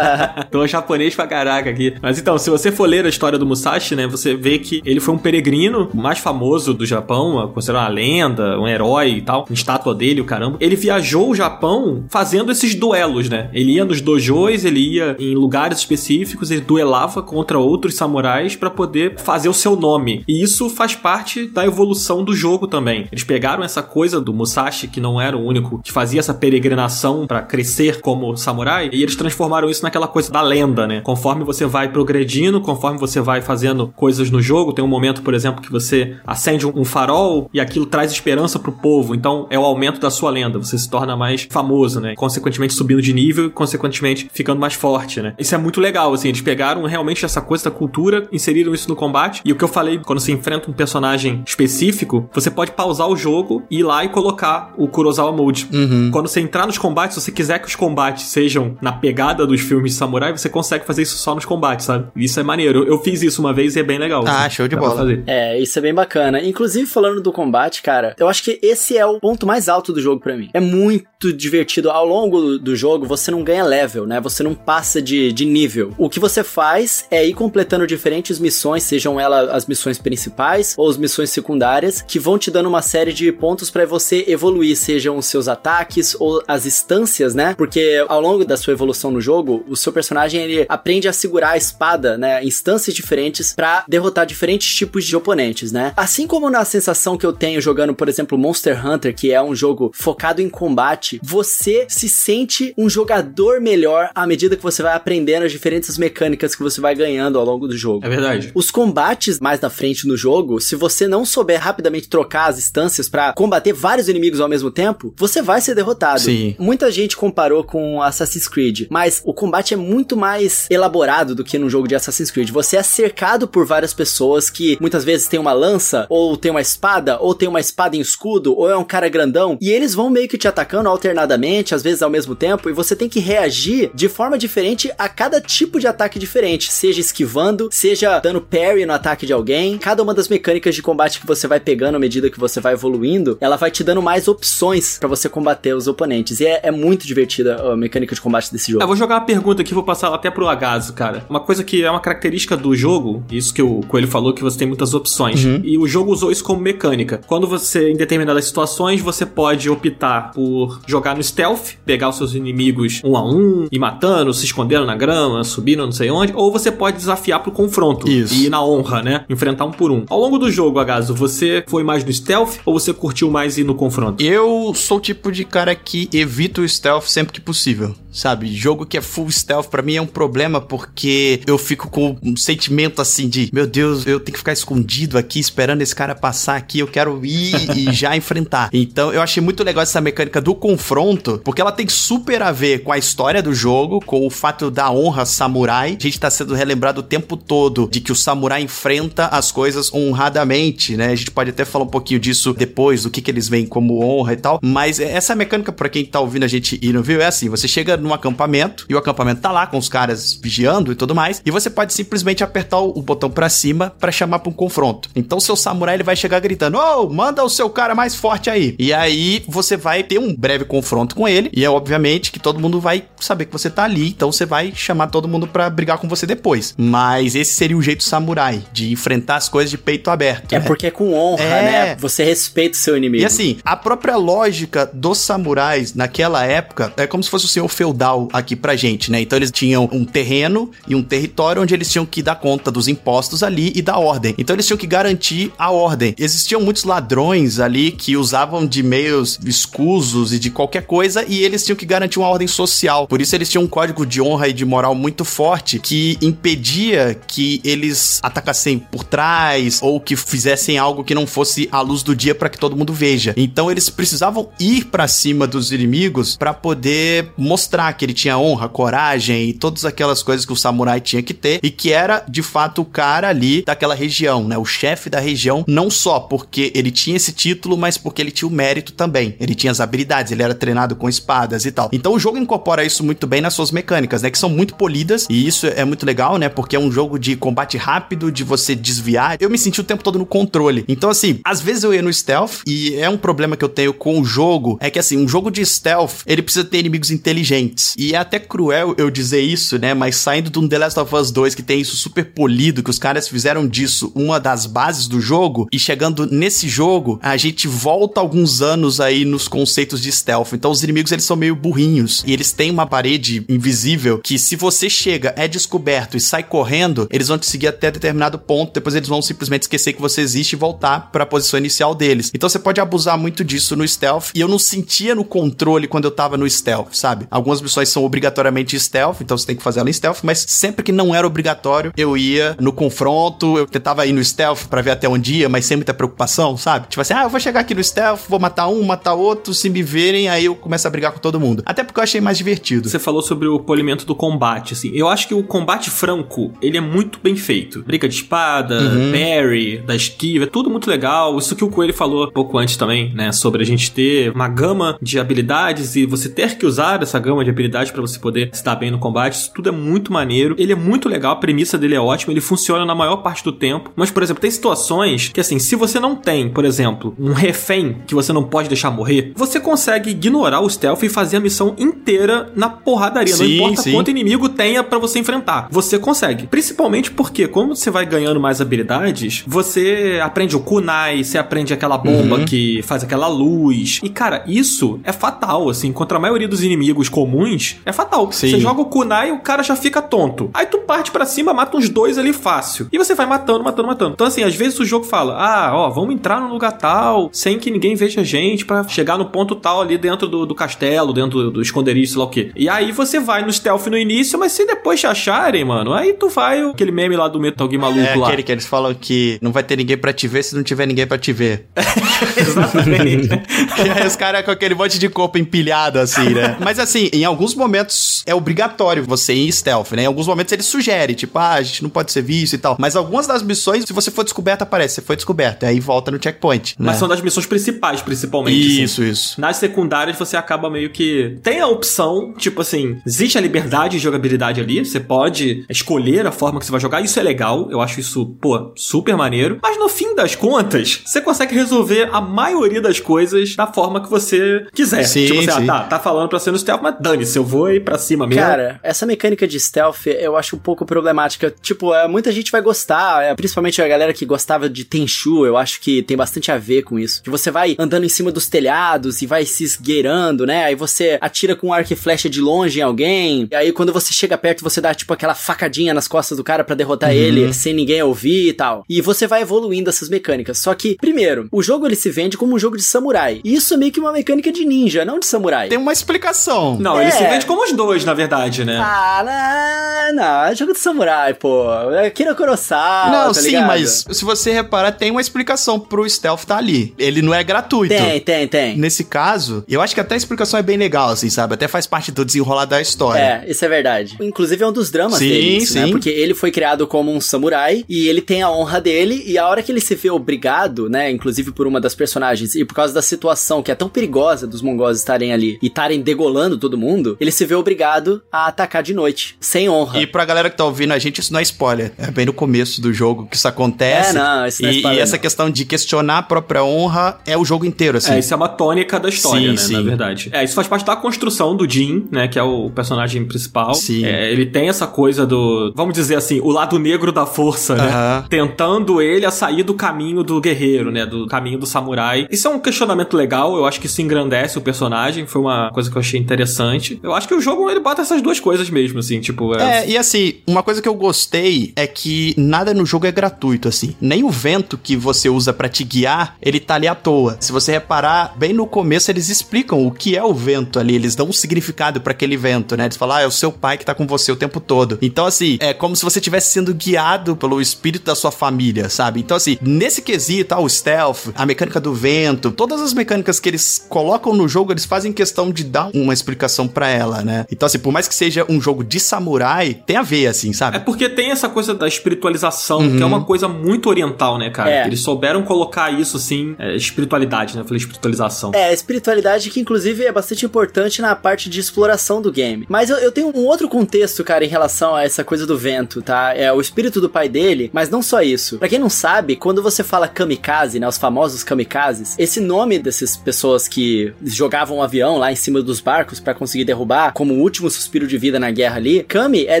(laughs) Tô japonês pra caraca aqui. Mas então, se você for ler a história do Musashi, né? Você vê que ele foi um peregrino mais famoso do Japão, considerado uma lenda, um herói e tal, uma estátua dele, o caramba. Ele viajou o Japão fazendo esses duelos, né? Ele ia nos dojos, ele ia em lugares específicos, ele duelava contra outros samurais para poder fazer o seu nome. E isso faz parte da evolução do jogo também. Eles pegaram essa coisa do Musashi, que não era o único que fazia essa peregrinação para crescer como samurai, e eles transformaram isso naquela coisa da lenda, né? Conforme você vai progredindo, conforme você vai fazendo coisas no jogo, tem um momento, por exemplo, que você acende um farol e aquilo traz esperança pro povo. Então é o aumento da sua lenda. Você se torna mais famoso, né? Consequentemente subindo de nível e consequentemente ficando mais forte, né? Isso é muito legal, assim. Eles pegaram realmente essa coisa da cultura, inseriram isso no combate. E o que eu falei, quando você enfrenta um personagem específico, você pode pausar o jogo, ir lá e colocar o Kurosawa Mode. Uhum. Quando você entrar nos combates, se você quiser que os combates sejam na pegada dos filmes de samurai, você consegue fazer isso só nos combates, sabe? Isso é maneiro. Eu fiz isso uma vez e é bem legal. Ah, assim, show de bola. É, isso é bem bacana. Inclusive, falando do combate, cara, eu acho que esse é o ponto mais alto do jogo para mim. É muito divertido. Ao longo do jogo, você não ganha level, né? Você não passa de, de nível. O que você faz é ir completando diferentes missões, sejam elas as missões principais ou as missões secundárias, que vão te dando uma série de pontos para você evoluir, sejam os seus ataques ou as instâncias, né? Porque ao longo da sua evolução no jogo, o seu personagem ele aprende a segurar a espada, né? Instâncias diferentes para derrotar diferentes tipos de oponentes, né? Assim como na sensação que eu tenho jogando, por exemplo, Monster Hunter, que é um jogo focado em combate, você se sente um jogador melhor à medida que você vai aprendendo as diferentes mecânicas que você vai ganhando ao longo do jogo. É verdade. Os combates mais na frente no jogo, se você não souber rapidamente trocar as instâncias para combater vários inimigos ao mesmo tempo, você vai ser derrotado. Sim. Muita gente comparou com Assassin's Creed, mas o combate é muito mais elaborado do que no jogo de Assassin's Creed. Você é cercado por várias pessoas que muitas vezes tem uma lança, ou tem uma espada, ou tem uma espada em escudo, ou é um cara grandão, e eles vão meio que te atacando alternadamente, às vezes ao mesmo tempo, e você tem que reagir de forma diferente a cada tipo de ataque diferente, seja esquivando, seja dando parry no ataque de alguém. Cada uma das mecânicas de combate que você vai pegando à medida que você vai evoluindo, ela vai te dando mais opções para você combater os oponentes. E é, é, muito divertida a mecânica de combate desse jogo. Eu vou jogar uma pergunta aqui, vou passar ela até pro Agaso, cara. Uma coisa que é uma característica do jogo, isso que o Coelho falou, que você tem muitas opções. Uhum. E o jogo usou isso como mecânica. Quando você, em determinadas situações, você pode optar por jogar no stealth, pegar os seus inimigos um a um, e matando, se escondendo na grama, subindo não sei onde, ou você pode desafiar pro confronto. Isso. E ir na honra, né? Enfrentar um por um. Ao longo do jogo, Agaso, você foi mais no stealth ou você curtiu mais ir no confronto? Eu sou o tipo de cara que evita o stealth sempre que possível sabe? Jogo que é full stealth para mim é um problema porque eu fico com um sentimento assim de, meu Deus, eu tenho que ficar escondido aqui esperando esse cara passar aqui, eu quero ir (laughs) e já enfrentar. Então, eu achei muito legal essa mecânica do confronto, porque ela tem super a ver com a história do jogo, com o fato da honra samurai. A gente tá sendo relembrado o tempo todo de que o samurai enfrenta as coisas honradamente, né? A gente pode até falar um pouquinho disso depois, do que que eles veem como honra e tal, mas essa mecânica para quem tá ouvindo a gente e não viu é assim, você chega num acampamento e o acampamento tá lá com os caras vigiando e tudo mais, e você pode simplesmente apertar o, botão para cima para chamar para um confronto. Então seu samurai ele vai chegar gritando: "Oh, manda o seu cara mais forte aí". E aí você vai ter um breve confronto com ele, e é obviamente que todo mundo vai saber que você tá ali, então você vai chamar todo mundo para brigar com você depois. Mas esse seria o jeito samurai de enfrentar as coisas de peito aberto. É né? porque é com honra, é... né? Você respeita o seu inimigo. E assim, a própria lógica dos samurais naquela época é como se fosse o senhor feudal feudal aqui pra gente, né? Então eles tinham um terreno e um território onde eles tinham que dar conta dos impostos ali e da ordem. Então eles tinham que garantir a ordem. Existiam muitos ladrões ali que usavam de meios escusos e de qualquer coisa e eles tinham que garantir uma ordem social. Por isso eles tinham um código de honra e de moral muito forte que impedia que eles atacassem por trás ou que fizessem algo que não fosse à luz do dia para que todo mundo veja. Então eles precisavam ir para cima dos inimigos para poder mostrar que ele tinha honra, coragem e todas aquelas coisas que o samurai tinha que ter e que era de fato o cara ali daquela região, né? O chefe da região, não só porque ele tinha esse título, mas porque ele tinha o mérito também. Ele tinha as habilidades, ele era treinado com espadas e tal. Então o jogo incorpora isso muito bem nas suas mecânicas, né? Que são muito polidas e isso é muito legal, né? Porque é um jogo de combate rápido, de você desviar. Eu me senti o tempo todo no controle. Então, assim, às vezes eu ia no stealth e é um problema que eu tenho com o jogo, é que assim, um jogo de stealth, ele precisa ter inimigos inteligentes. E é até cruel eu dizer isso, né? Mas saindo de um The Last of Us 2 que tem isso super polido, que os caras fizeram disso uma das bases do jogo, e chegando nesse jogo, a gente volta alguns anos aí nos conceitos de stealth. Então os inimigos eles são meio burrinhos e eles têm uma parede invisível que se você chega, é descoberto e sai correndo, eles vão te seguir até determinado ponto, depois eles vão simplesmente esquecer que você existe e voltar para a posição inicial deles. Então você pode abusar muito disso no stealth e eu não sentia no controle quando eu tava no stealth, sabe? Algumas missões são obrigatoriamente stealth, então você tem que fazer ela em stealth, mas sempre que não era obrigatório, eu ia no confronto, eu tentava ir no stealth para ver até onde ia, mas sem muita preocupação, sabe? Tipo assim, ah, eu vou chegar aqui no stealth, vou matar um, matar outro, se me verem, aí eu começo a brigar com todo mundo. Até porque eu achei mais divertido. Você falou sobre o polimento do combate, assim. Eu acho que o combate franco, ele é muito bem feito. Briga de espada, uhum. parry, da esquiva, é tudo muito legal. Isso que o Coelho falou um pouco antes também, né? Sobre a gente ter uma gama de habilidades e você ter que usar essa gama de habilidades para você poder se dar bem no combate. Isso tudo é muito maneiro. Ele é muito legal, a premissa dele é ótima, ele funciona na maior parte do tempo. Mas, por exemplo, tem situações que, assim, se você não tem, por exemplo, um refém que você não pode deixar morrer, você consegue ignorar o stealth e fazer a missão inteira na porradaria. Sim, não importa sim. quanto inimigo tenha para você enfrentar. Você consegue. Principalmente porque, como você vai ganhando mais habilidades, você aprende o kunai, você aprende aquela bomba uhum. que faz aquela luz. E, cara, isso é fatal, assim. Contra a maioria dos inimigos comuns, é fatal. Sim. Você joga o kunai e o cara já fica tonto. Aí tu parte para cima, mata uns dois ali fácil. E você vai matando, matando, matando. Então, assim, às vezes o jogo fala: ah, ó, vamos entrar no lugar tal, sem que ninguém veja a gente, para chegar no ponto tal ali dentro do, do castelo, dentro do, do esconderijo, sei lá o quê. E aí você vai no stealth no início, mas se depois te acharem, mano, aí tu vai aquele meme lá do Metal Gear maluco é, lá. aquele que eles falam que não vai ter ninguém para te ver se não tiver ninguém para te ver. (laughs) Exatamente. (laughs) e aí os caras com aquele monte de corpo empilhado, assim, né? (laughs) Mas assim, em alguns momentos é obrigatório você ir em stealth, né? Em alguns momentos ele sugere, tipo, ah, a gente não pode ser visto e tal. Mas algumas das missões, se você for descoberto, aparece, você foi descoberto. Aí volta no checkpoint. Mas né? são das missões principais, principalmente. Assim. Isso, assim. isso. Nas secundárias você acaba meio que. Tem a opção, tipo assim, existe a liberdade de jogabilidade ali. Você pode escolher a forma que você vai jogar. Isso é legal. Eu acho isso, pô, super maneiro. Mas no fim das contas, você consegue resolver a maioria das coisas da forma que você quiser. Sim, tipo assim, sim. ah, tá, tá falando pra ser no stealth, mas dane-se, eu vou ir pra cima mesmo. Cara, essa mecânica de stealth eu acho um pouco problemática. Tipo, é, muita gente vai gostar, é, principalmente a galera que gostava de Tenchu, eu acho que tem bastante a ver com isso. Que você vai andando em cima dos telhados e vai se esgueirando, né? Aí você atira com um arco e flecha de longe em alguém. E aí quando você chega perto, você dá tipo aquela facadinha nas costas do cara para derrotar uhum. ele sem ninguém ouvir e tal. E você vai evoluindo essas mecânicas. Só que, primeiro, o jogo ele se vende como um jogo de samurai. E isso é meio que uma mecânica de ninja, não de samurai. Tem uma explicação. Não, é. ele se vende como os dois, na verdade, né? Ah, não, não. É jogo de samurai, pô. É Kira Kurosawa, Não, tá sim, ligado? mas se você reparar, tem uma explicação pro stealth tá ali. Ele não é gratuito. Tem, tem, tem. Nesse caso, eu acho que até a explicação é bem legal, assim, sabe? Até faz parte do desenrolar da história. É, isso é verdade. Inclusive é um dos dramas sim, dele, isso, né? sim. Porque ele foi criado como um samurai e ele tem a honra dele e a hora que ele se vê obrigado, né, inclusive por uma das personagens e por causa da situação que é tão perigosa dos mongóis estarem ali e estarem degolando todo mundo, ele se vê obrigado a atacar de noite, sem honra. E pra galera que tá ouvindo a gente, isso não é spoiler. É bem no começo do jogo que isso acontece. É, não, isso não é e, spoiler, e essa não. questão de questionar a própria honra é o jogo inteiro, assim. É, isso é uma tônica da história, Sim, né? sim. Na verdade. É, isso faz parte da construção do Jin, né? Que é o personagem principal. Sim. É, ele tem essa coisa do. Vamos dizer assim, o lado negro da força, né? Aham. Tentando ele a sair do caminho do guerreiro, né? Do caminho do samurai. Isso é um questionamento legal. Eu acho que isso engrandece o personagem. Foi uma coisa que eu achei interessante. Eu acho que o jogo ele bota essas duas coisas mesmo, assim, tipo. É, e assim, uma coisa que eu gostei é que nada no jogo é gratuito, assim. Nem o vento que você usa pra te guiar, ele tá ali à toa. Se você reparar, bem no começo eles explicam o que é o vento ali, eles dão um significado para aquele vento, né? Eles falam, ah, é o seu pai que tá com você o tempo todo. Então, assim, é como se você estivesse sendo guiado pelo espírito da sua família, sabe? Então, assim, nesse quesito, ah, o stealth, a mecânica do vento, todas as mecânicas que eles colocam no jogo, eles fazem questão de dar uma explicação para ela, né? Então, assim, por mais que seja um jogo de samurai, tem a ver, assim, sabe? É porque tem essa coisa da espiritualização, uhum. que é uma coisa muito oriental, né, cara? É. Eles souberam colocar isso, assim, é, espiritualidade, né? Eu falei espiritualização. É, espiritualidade que, inclusive, é bastante importante na parte de exploração do game. Mas eu, eu tenho um outro contexto, cara, em relação a essa coisa do vento, tá? É o espírito do pai dele, mas não só isso. Pra quem não sabe, quando você fala kamikaze, né? Os famosos kamikazes, esse nome dessas pessoas que jogavam um avião lá em cima dos barcos para conseguir derrubar, como o último suspiro de vida na guerra ali, Kami é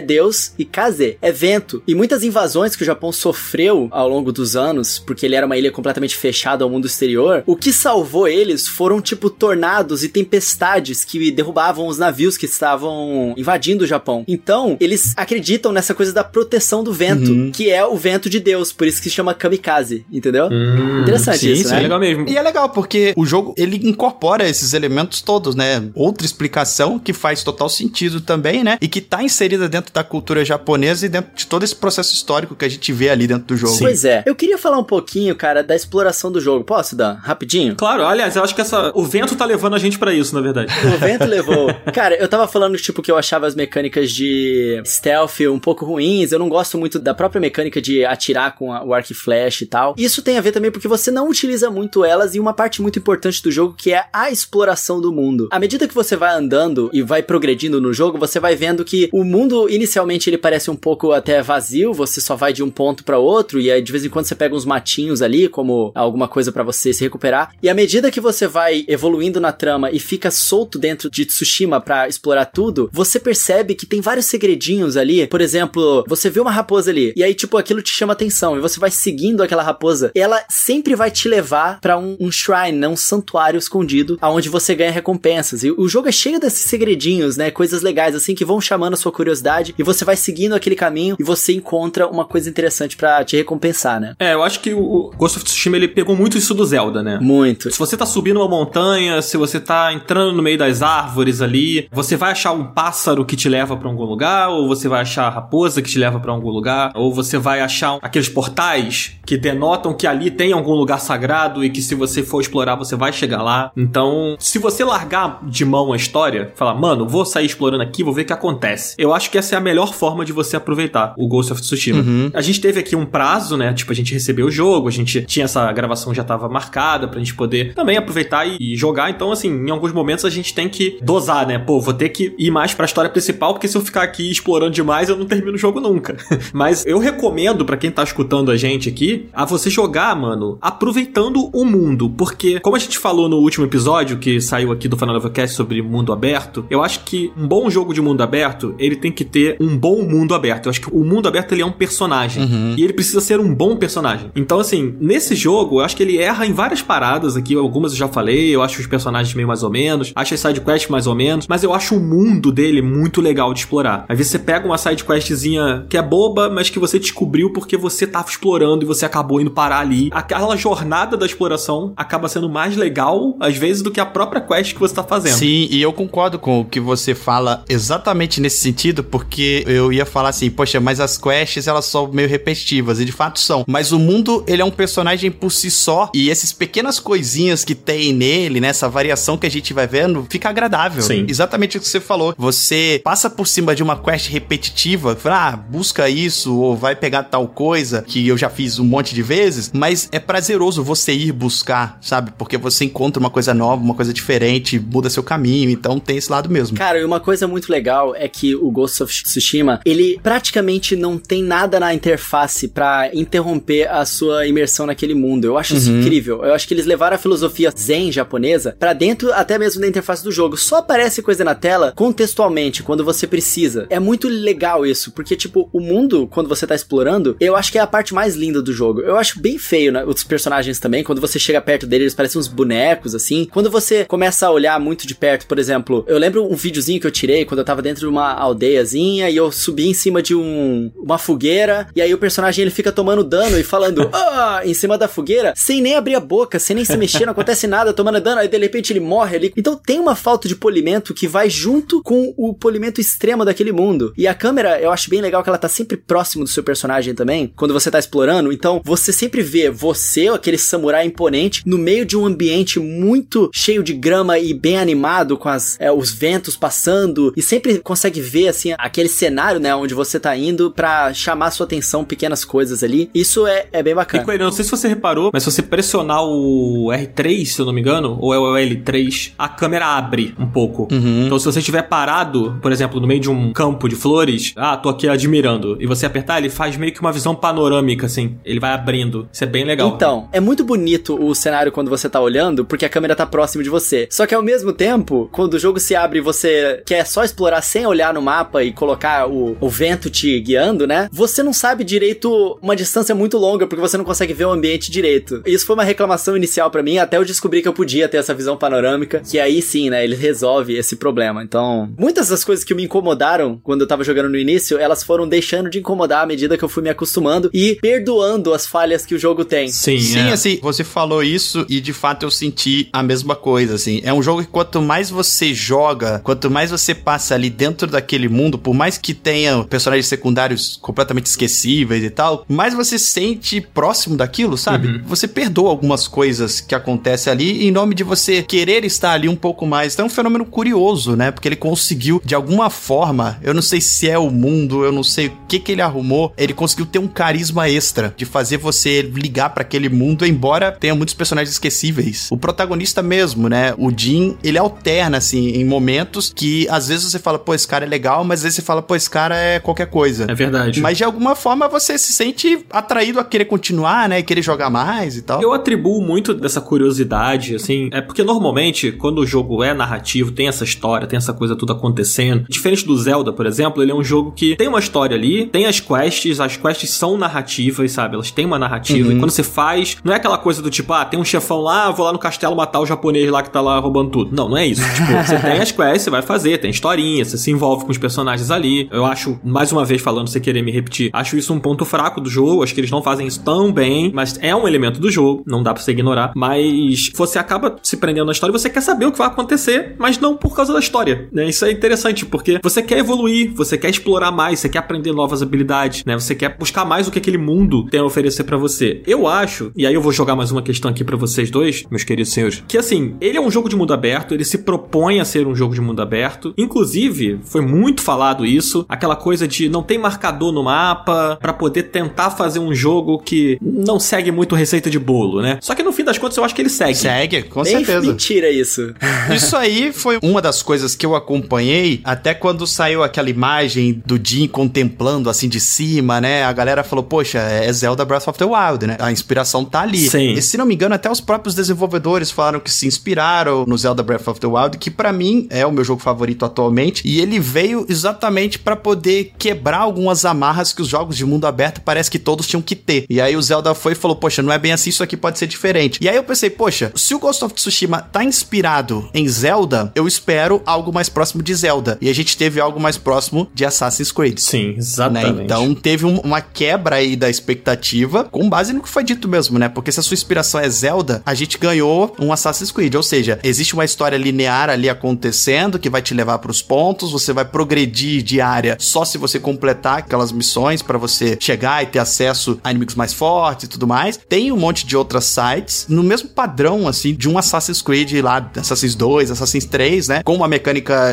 Deus e Kaze é vento. E muitas invasões que o Japão sofreu ao longo dos anos, porque ele era uma ilha completamente fechada ao mundo exterior, o que salvou eles foram tipo tornados e tempestades que derrubavam os navios que estavam invadindo o Japão. Então, eles acreditam nessa coisa da proteção do vento, uhum. que é o vento de Deus, por isso que se chama kamikaze, entendeu? Hum, Interessante sim, isso, sim, né? é legal mesmo. E é legal porque o jogo, ele incorpora esses elementos todos, né? Outra explicação que faz total sentido também, né? E que tá inserida dentro da cultura japonesa e dentro de todo esse processo histórico que a gente vê ali dentro do jogo. Sim. Pois é. Eu queria falar um pouquinho, cara, da exploração do jogo. Posso, Dan? Rapidinho? Claro, aliás, eu acho que essa... o vento tá levando a gente para isso, na verdade. O vento levou. (laughs) Cara, eu tava falando, tipo, que eu achava as mecânicas de stealth um pouco ruins. Eu não gosto muito da própria mecânica de atirar com a, o arco e flash e tal. Isso tem a ver também porque você não utiliza muito elas e uma parte muito importante do jogo que é a exploração do mundo. À medida que você vai andando e vai progredindo no jogo, você vai vendo que o mundo inicialmente ele parece um pouco até vazio, você só vai de um ponto para outro e aí de vez em quando você pega uns matinhos ali como alguma coisa para você se recuperar. E à medida que você vai evoluindo na trama e fica solto dentro de Tsushima para explorar tudo, você percebe que tem vários segredinhos ali. Por exemplo, você vê uma raposa ali e aí tipo aquilo te chama atenção e você vai seguindo aquela raposa. Ela sempre vai te levar para um, um shrine, né, um santuário escondido, aonde você ganha recompensas. E o jogo é cheio desses segredinhos, né, coisas legais assim que vão chamando a sua curiosidade e você vai seguindo aquele caminho e você encontra uma coisa interessante para te recompensar, né? É, eu acho que o Ghost of Tsushima ele pegou muito isso do Zelda, né? Muito. Se você tá subindo uma montanha, se você tá entrando no meio das árvores ali, você vai achar um pássaro que te leva para algum lugar, ou você vai achar a raposa que te leva para algum lugar, ou você vai achar aqueles portais que denotam que ali tem algum lugar sagrado e que se você for explorar você vai chegar lá. Então, se você largar de mão a história, falar, mano, vou sair explorando aqui, vou ver o que acontece. Eu acho que essa é a melhor forma de você aproveitar o Ghost of Tsushima. Uhum. A gente teve aqui um prazo, né? Tipo, a gente recebeu o jogo, a gente tinha essa gravação já tava marcada pra gente poder também aproveitar e, e jogar. Então, assim, em alguns momentos a gente tem que dosar, né? Pô, vou ter que ir mais pra história principal, porque se eu ficar aqui explorando demais, eu não termino o jogo nunca. (laughs) Mas eu recomendo para quem tá escutando a gente aqui, a você jogar, mano, aproveitando o mundo, porque como a gente falou no último episódio que saiu aqui do Final Cast sobre mundo aberto, eu acho que um bom jogo de mundo aberto, ele tem que ter um bom mundo aberto. Eu acho que o mundo aberto ele é um personagem uhum. e ele precisa ser um bom personagem. Então assim, nesse jogo, eu acho que ele erra em várias paradas aqui, algumas eu já falei, eu acho os personagens meio mais ou menos, acho as sidequests mais ou menos, mas eu acho o mundo dele muito legal de explorar. Às vezes você pega uma sidequestzinha que é boba, mas que você descobriu porque você tava explorando e você acabou indo parar ali. Aquela jornada da exploração acaba sendo mais legal, às vezes, do que a própria quest que você tá fazendo. Sim, e eu concordo com o que você fala exatamente nesse sentido, porque eu ia falar assim, poxa, mas as quests elas são meio repetitivas, e de fato são. Mas o mundo, ele é um personagem por si só, e essas pequenas coisinhas que tem nele, nessa né, variação que a gente vai vendo, fica agradável. Sim. Exatamente o que você falou. Você passa por cima de uma quest repetitiva, fala, ah, busca isso, ou vai pegar tal coisa, que eu já fiz um monte de vezes, mas é prazeroso você ir buscar, sabe? Porque você encontra uma coisa nova, uma coisa diferente, muda seu caminho, então tem esse lado mesmo. Cara, e uma coisa muito legal é que o Ghost of Tsushima, ele praticamente não tem nada na interface para interromper a sua imersão naquele mundo. Eu acho uhum. isso incrível. Eu acho que eles levaram a filosofia zen japonesa para dentro até mesmo da interface do jogo. Só aparece coisa na tela contextualmente quando você precisa. É muito legal isso, porque tipo, o mundo quando você tá explorando, eu acho que é a parte mais linda do jogo. Eu acho bem feio, né, os personagens também, quando você chega perto deles, eles parecem uns bonecos assim. Quando você começa a olhar muito de perto, por exemplo, eu lembro um videozinho que eu tirei quando eu tava dentro de uma aldeiazinha e eu subi em cima de um uma fogueira e aí o personagem ele fica tomando dano e falando (laughs) ah, em cima da fogueira, sem nem abrir a boca, sem nem se mexer, não acontece nada, tomando dano, aí dele repente ele morre ali. Então tem uma falta de polimento que vai junto com o polimento extremo daquele mundo. E a câmera, eu acho bem legal que ela tá sempre próximo do seu personagem também, quando você tá explorando. Então você sempre vê você, aquele samurai imponente, no meio de um ambiente muito cheio de grama e bem animado, com as, é, os ventos passando, e sempre consegue ver assim aquele cenário, né, onde você tá indo para chamar sua atenção, pequenas coisas ali. Isso é, é bem bacana. E Coelho, não sei se você reparou, mas se você pressionar o R3, se eu não me engano, ou é o L3, a câmera abre um pouco. Uhum. Então se você estiver parado, por exemplo, no meio de um campo de flores, ah, tô aqui admirando, e você apertar, ele faz meio que uma visão panorâmica, assim. Ele vai abrindo. Isso é bem legal. Então, é muito bonito o cenário quando você tá olhando, porque a câmera tá próxima de você. Só que ao mesmo tempo, quando o jogo se abre e você quer só explorar sem olhar no mapa e colocar o, o vento te guiando, né? Você não sabe direito uma distância muito longa, porque você não consegue ver o ambiente direito. Isso foi uma reclamação inicial para mim, até eu descobri que eu podia ter essa visão panorâmica, que aí sim, né, ele resolve esse problema. Então, muitas das coisas que me incomodaram quando eu tava jogando no início, elas foram deixando de incomodar à medida que eu fui me acostumando e perdoando as falhas que o jogo tem. Sim, Sim, é. assim, você falou isso e de fato eu senti a mesma coisa, assim. É um jogo que quanto mais você joga, quanto mais você passa ali dentro daquele mundo, por mais que tenha personagens secundários completamente esquecíveis e tal, mais você se sente próximo daquilo, sabe? Uhum. Você perdoa algumas coisas que acontecem ali em nome de você querer estar ali um pouco mais. Então é um fenômeno curioso, né? Porque ele conseguiu, de alguma forma, eu não sei se é o mundo, eu não sei o que que ele arrumou, ele conseguiu ter um carisma extra de fazer você ligar pra aquele mundo, embora tenha muitos personagens esquecíveis. O protagonista mesmo, né? O Jin, ele alterna, assim, em momentos que às vezes você fala, pô, esse cara é legal, mas às vezes você fala, pô, esse cara é qualquer coisa. É verdade. Mas de alguma forma você se sente atraído a querer continuar, né? E querer jogar mais e tal. Eu atribuo muito dessa curiosidade, assim, é porque normalmente, quando o jogo é narrativo, tem essa história, tem essa coisa tudo acontecendo. Diferente do Zelda, por exemplo, ele é um jogo que tem uma história ali, tem as quests, as quests são narrativas, sabe? Elas têm uma narrativa. Uhum. E quando você faz, não é aquela coisa do tipo, ah, tem um chefão lá, vou lá no castelo matar o japonês lá que tá lá roubando tudo. Não, não é isso. (laughs) tipo, você tem as quests, você vai fazer, tem historinha, você se envolve com os personagens ali. Eu acho, mais uma vez falando, sem querer me repetir, acho isso um ponto fraco do jogo, acho que eles não fazem isso tão bem, mas é um elemento do jogo, não dá pra você ignorar. Mas você acaba se prendendo na história e você quer saber o que vai acontecer, mas não por causa da história, né? Isso é interessante, porque você quer evoluir, você quer explorar mais, você quer aprender novas habilidades, né? Você quer buscar mais o que aquele mundo tem a oferecer pra você. Eu acho, e aí eu vou jogar mais uma questão aqui pra vocês dois, meus queridos senhores, que assim, ele é um jogo de mundo aberto, ele se propõe a ser um jogo de mundo aberto. Inclusive, foi muito falado isso, aquela coisa de não tem marcador no mapa pra poder tentar fazer um jogo que não segue muito receita de bolo, né? Só que no fim das contas eu acho que ele segue. Segue, com Bem certeza. mentira isso. (laughs) Isso aí foi uma das coisas que eu acompanhei até quando saiu aquela imagem do Jim contemplando assim de cima, né? A galera falou, poxa, é Zelda Breath of the Wild, né? A inspiração tá ali. Sim. E se não me engano, até os próprios desenvolvedores falaram que se inspiraram no Zelda Breath of the Wild, que pra mim é o meu jogo favorito atualmente, e ele veio exatamente pra poder quebrar algumas amarras que os jogos de mundo aberto parece que todos tinham que ter. E aí o Zelda foi e falou, poxa, não é bem assim, isso aqui pode ser diferente. E aí eu pensei, poxa, se o Ghost of Tsushima tá inspirado em Zelda, eu espero algo mais próximo de Zelda. E a gente teve algo mais próximo de Assassin's Creed. Sim, Né? exatamente. Então teve um- uma quebra aí da expectativa, com base no que foi dito mesmo, né? Porque se a sua inspiração é Zelda, a gente ganhou um Assassin's Creed. Ou seja, existe uma história linear ali acontecendo que vai te levar pros pontos, você vai progredir de área só se você completar aquelas missões pra você chegar e ter acesso a inimigos mais fortes e tudo mais. Tem um monte de outras sites no mesmo padrão, assim, de um Assassin's Creed lá, Assassin's 2, Assassin's 3, né? Com uma mecânica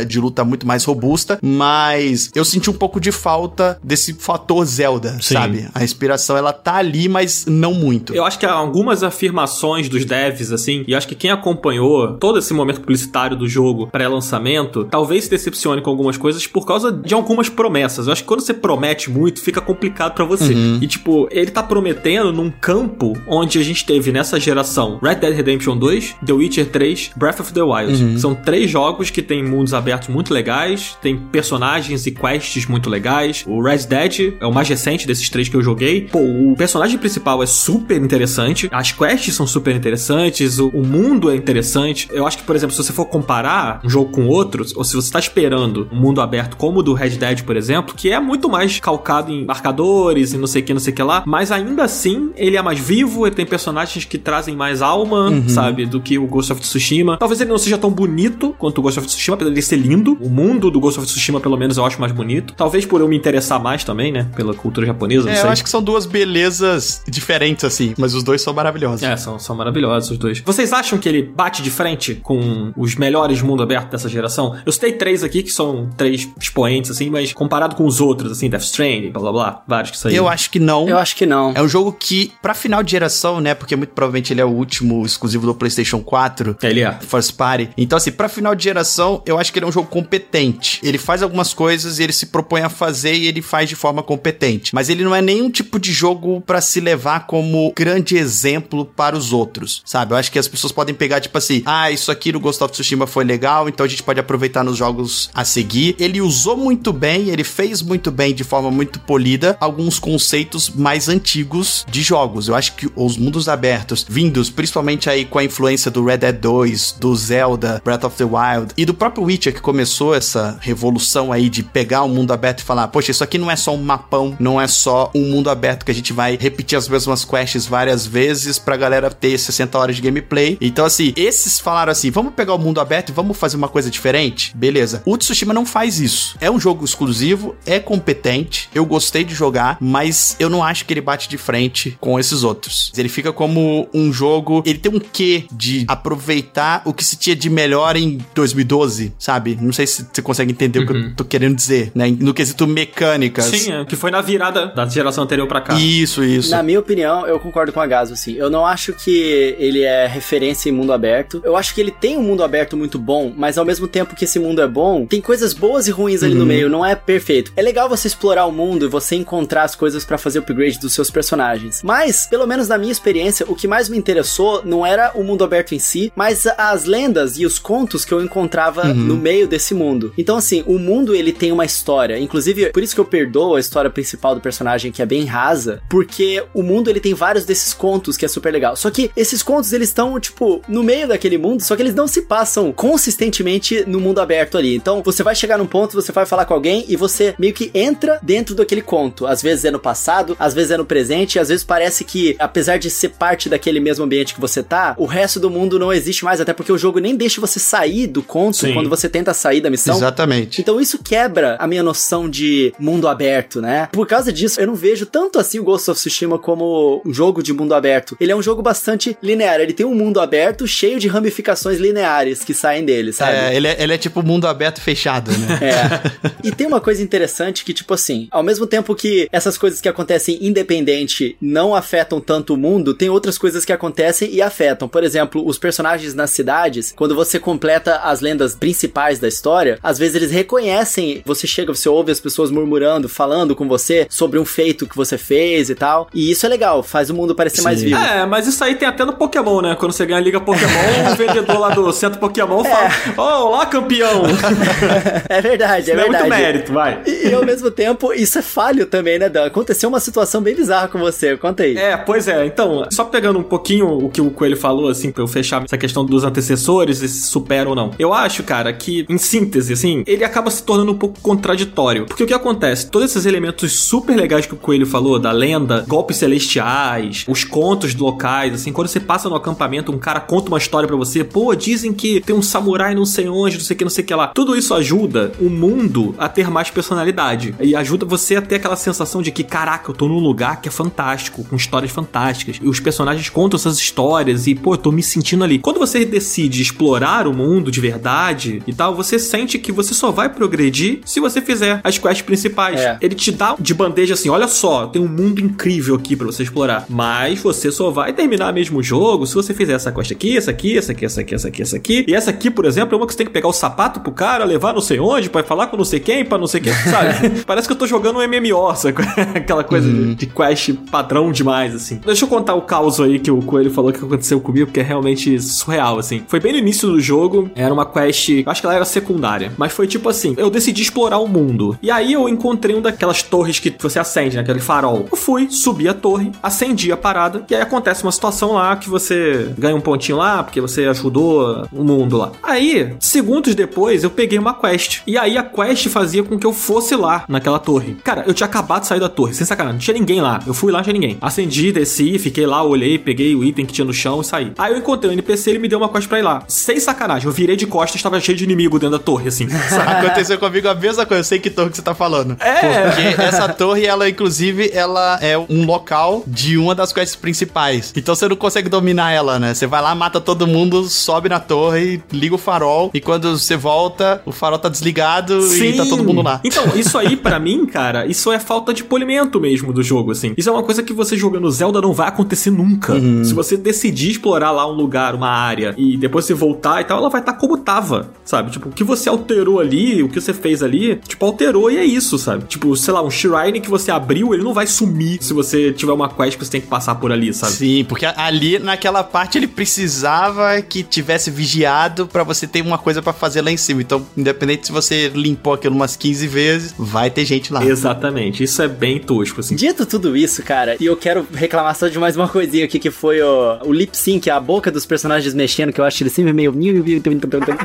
de luta muito mais robusta, mas eu senti um pouco de falta desse fator Zelda, Sim. sabe? A inspiração ela tá ali, mas não muito. Eu acho que há algumas afirmações dos devs, assim, e acho que quem acompanhou todo esse momento publicitário do jogo pré-lançamento, talvez se decepcione com algumas coisas por causa de algumas promessas. Eu acho que quando você promete muito, fica complicado pra você. E, tipo, ele tá prometendo num campo onde a gente teve nessa geração Red Dead Redemption 2, The Witcher 3, Breath of the Wild. São três jogos que têm mundos abertos muito legais, tem personagens e quests muito legais. O Red Dead é o mais recente desses três que eu joguei. Pô, o personagem principal é super interessante, as quests são super interessantes, o, o mundo é interessante. Eu acho que, por exemplo, se você for comparar um jogo com outro, ou se você tá esperando um mundo aberto como o do Red Dead, por exemplo, que é muito mais calcado em marcadores e não sei o que, não sei o que lá, mas ainda assim ele é mais vivo, ele tem personagens que trazem mais alma, sabe, do que o Ghost of Tsushima. Talvez ele não seja tão bonito quanto o Ghost of Tsushima, apesar de ser lindo. O mundo do Ghost of Tsushima, pelo menos, eu acho mais bonito. Talvez por eu me interessar mais também, né? Pela cultura japonesa. É, eu acho que são duas belezas diferentes, assim, mas os dois são maravilhosos. É, são, são maravilhosos os dois. Vocês acham que ele bate de frente com os melhores mundo aberto dessa geração? Eu citei três aqui, que são três expoentes, assim, mas comparado com os outros, assim, Death Stranding, blá blá blá, vários que saíram. Eu acho que não. Eu acho que não. É um jogo que, pra final de geração, né? Porque muito provavelmente ele é o último exclusivo do PlayStation 4. Ele é. First Party. Então, assim, pra final de geração, eu acho que ele é um jogo competente. Ele faz algumas coisas e ele se propõe a fazer e ele faz de forma competente. Mas ele não é nenhum tipo de jogo para se levar como grande exemplo para os outros, sabe? Eu acho que as pessoas podem pegar, tipo assim, ah, isso aqui no Ghost of Tsushima foi legal, então a gente pode aproveitar nos jogos a seguir. Ele usou muito bem, ele fez muito bem, de forma muito polida, alguns conceitos mais antigos de jogos. Eu acho que os mundos abertos, vindos principalmente aí com a influência do Red Dead 2, do Zelda, Breath of the Wild e do próprio Witcher que começou essa revolução aí de pegar o mundo aberto e falar, poxa, isso aqui não é só um mapão, não é só um mundo aberto que a gente vai repetir as mesmas quests várias vezes pra galera ter 60 horas de gameplay. Então, assim, esses falaram assim: vamos pegar o mundo aberto e vamos fazer uma coisa diferente? Beleza. O Tsushima não faz isso. É um jogo exclusivo, é competente, eu gostei de jogar, mas eu não acho que ele bate de frente com esses outros. Ele fica como um jogo. Ele tem um quê de aproveitar o que se tinha de melhor em 2012, sabe? Não sei se você consegue entender uhum. o que eu uhum. tô querendo dizer, né? No quesito mecânicas. Sim, é, que foi na virada da geração anterior para cá. Isso, isso. Na minha opinião, eu concordo com a Gaso, assim. Eu não acho que ele é referência em mundo aberto. Eu acho que ele tem um mundo aberto muito bom, mas ao mesmo tempo que esse mundo é bom, tem coisas boas e ruins ali uhum. no meio, não é perfeito. É legal você explorar o mundo e você encontrar as coisas para fazer upgrade dos seus personagens. Mas, pelo menos na minha experiência, o que mais me interessou não era o mundo aberto em si, mas as lendas e os contos que eu encontrava uhum. no meio desse mundo. Então, assim, o mundo ele tem uma história. Inclusive, por isso que eu perdoo a história principal do personagem, que é bem rasa, porque o mundo ele tem vários desses contos que é super legal. Só que esses contos eles estão, tipo, no meio daquele mundo, só que eles não se passam consistentemente no mundo aberto ali. Então, você vai chegar num ponto, você vai falar com alguém e você meio que entra dentro daquele conto. Às vezes é no passado, às vezes é no presente, e às vezes parece que, apesar de ser parte daquele mesmo ambiente que você tá, o resto do mundo não existe mais, até porque o jogo nem deixa você sair do conto Sim. quando você tenta sair da missão. Exatamente. Então isso quebra a minha noção de mundo aberto, né? Por causa disso, eu não vejo tanto assim o Ghost of Tsushima como um jogo de mundo aberto. Ele é um jogo bastante linear, ele tem um mundo aberto cheio de ramificações lineares que saem dele, sabe? É, ele é, ele é tipo mundo aberto fechado, né? é. (laughs) E tem uma coisa interessante que, tipo assim, ao mesmo tempo que essas coisas que acontecem independente não afetam tanto o mundo, tem outras coisas que acontecem e afetam. Por exemplo, os personagens nas cidades, quando você completa as lendas principais da história, às vezes eles reconhecem, você chega, você ouve as pessoas murmurando, falando com você sobre um feito que você fez e tal. E isso é legal, faz o mundo parecer Sim. mais vivo. É, mas isso aí tem até no Pokémon, né? Quando você ganha a Liga Pokémon, (laughs) o vendedor lá do centro Pokémon fala: é. Oh, olá, campeão! (laughs) é verdade, é isso verdade. É muito mérito, vai. E, e, ao mesmo tempo, isso é falho também, né, Dan? Aconteceu uma situação bem bizarra com você, conta aí. É, pois é. Então, só pegando um pouquinho o que o Coelho falou, assim, pra eu fechar essa questão dos antecessores, se superam ou não. Eu acho, cara, que, em síntese, assim, ele acaba se tornando um pouco contraditório. Porque o que acontece? Todos esses elementos super legais que o Coelho falou, da lenda, golpes celestiais, os contos locais, assim, quando você passa no acampamento, um cara conta uma história para você, pô, dizem que tem um samurai não sei onde, não sei o que, não sei o que lá. Tudo isso ajuda o mundo a ter mais personalidade. E ajuda você a ter aquela sensação de que, caraca, eu tô num lugar que é fantástico, com histórias fantásticas. E os personagens contam essas histórias e, pô, eu tô me sentindo ali. Quando você decide explorar o mundo de verdade e tal, você sente que você só vai progredir se você fizer as quests principais. É. Ele te dá de bandeja assim: olha só, tem um mundo incrível aqui para você explorar. Mas você só vai terminar mesmo o jogo se você fizer essa quest aqui, essa aqui, essa aqui, essa aqui, essa aqui, essa aqui. E essa aqui, por exemplo, é uma que você tem que pegar o sapato pro cara, levar não sei onde, para falar com não sei quem, pra não sei quem, (laughs) sabe? Parece que eu tô jogando um MMO, sabe? (laughs) Aquela coisa uhum. de, de quest padrão demais, assim. Deixa eu contar o caos aí que o Coelho falou que aconteceu comigo, porque é realmente surreal, assim. Foi bem no início do jogo, era uma quest, acho que ela era secundária, mas foi tipo assim, eu decidi explorar o mundo. E aí eu encontrei um daquelas torres que você acende, né, aquele farol. Eu fui, subi a torre, acendi a parada, e aí acontece uma situação lá que você ganha um pontinho lá, porque você ajudou o mundo lá. Aí, segundos depois, eu peguei uma quest. E aí a quest fazia com que eu fosse lá, naquela torre. Cara, eu tinha acabado de sair da torre, sem sacanagem, não tinha ninguém lá. Eu fui lá, não tinha ninguém. Acendi, desci, fiquei lá, olhei, peguei o item que tinha no chão e saí. Aí eu encontrei um NPC ele me deu uma quest pra ir lá. Sem sacanagem, eu virei de costas, tava cheio de inimigo dentro da torre, assim. (laughs) Aconteceu comigo a mesma coisa, eu sei que torre que você tá falando. É. Porque essa torre, ela, inclusive, ela é um local de uma das quests principais. Então você não consegue dominar ela, né? Você vai lá, mata todo mundo, sobe na torre, liga o farol, e quando você volta, o farol tá desligado e tá todo mundo lá. Então, isso aí, pra (laughs) mim, cara, isso é falta de polimento mesmo do jogo, assim. Isso é uma coisa que você jogando Zelda não vai acontecer nunca. Uhum. Se você decidir explorar lá um lugar, uma área, e depois você voltar e tal, ela vai estar como tava, sabe? Tipo, o que você alterou ali, o que você fez ali, tipo, alterou e é isso, sabe? Tipo, sei lá, um shrine que você abriu, ele não vai sumir se você tiver uma quest que você tem que passar por ali, sabe? Sim, porque ali naquela parte ele precisava que tivesse vigiado pra você ter uma coisa pra fazer lá em cima. Então, independente se você limpou aquilo umas 15 vezes, vai ter gente lá. Exatamente, isso é bem tosco, assim. Dito tudo isso, cara, e eu quero reclamar só de mais uma coisinha aqui, que foi o, o lip sync, a boca dos personagens mexendo, que eu acho ele sempre meio.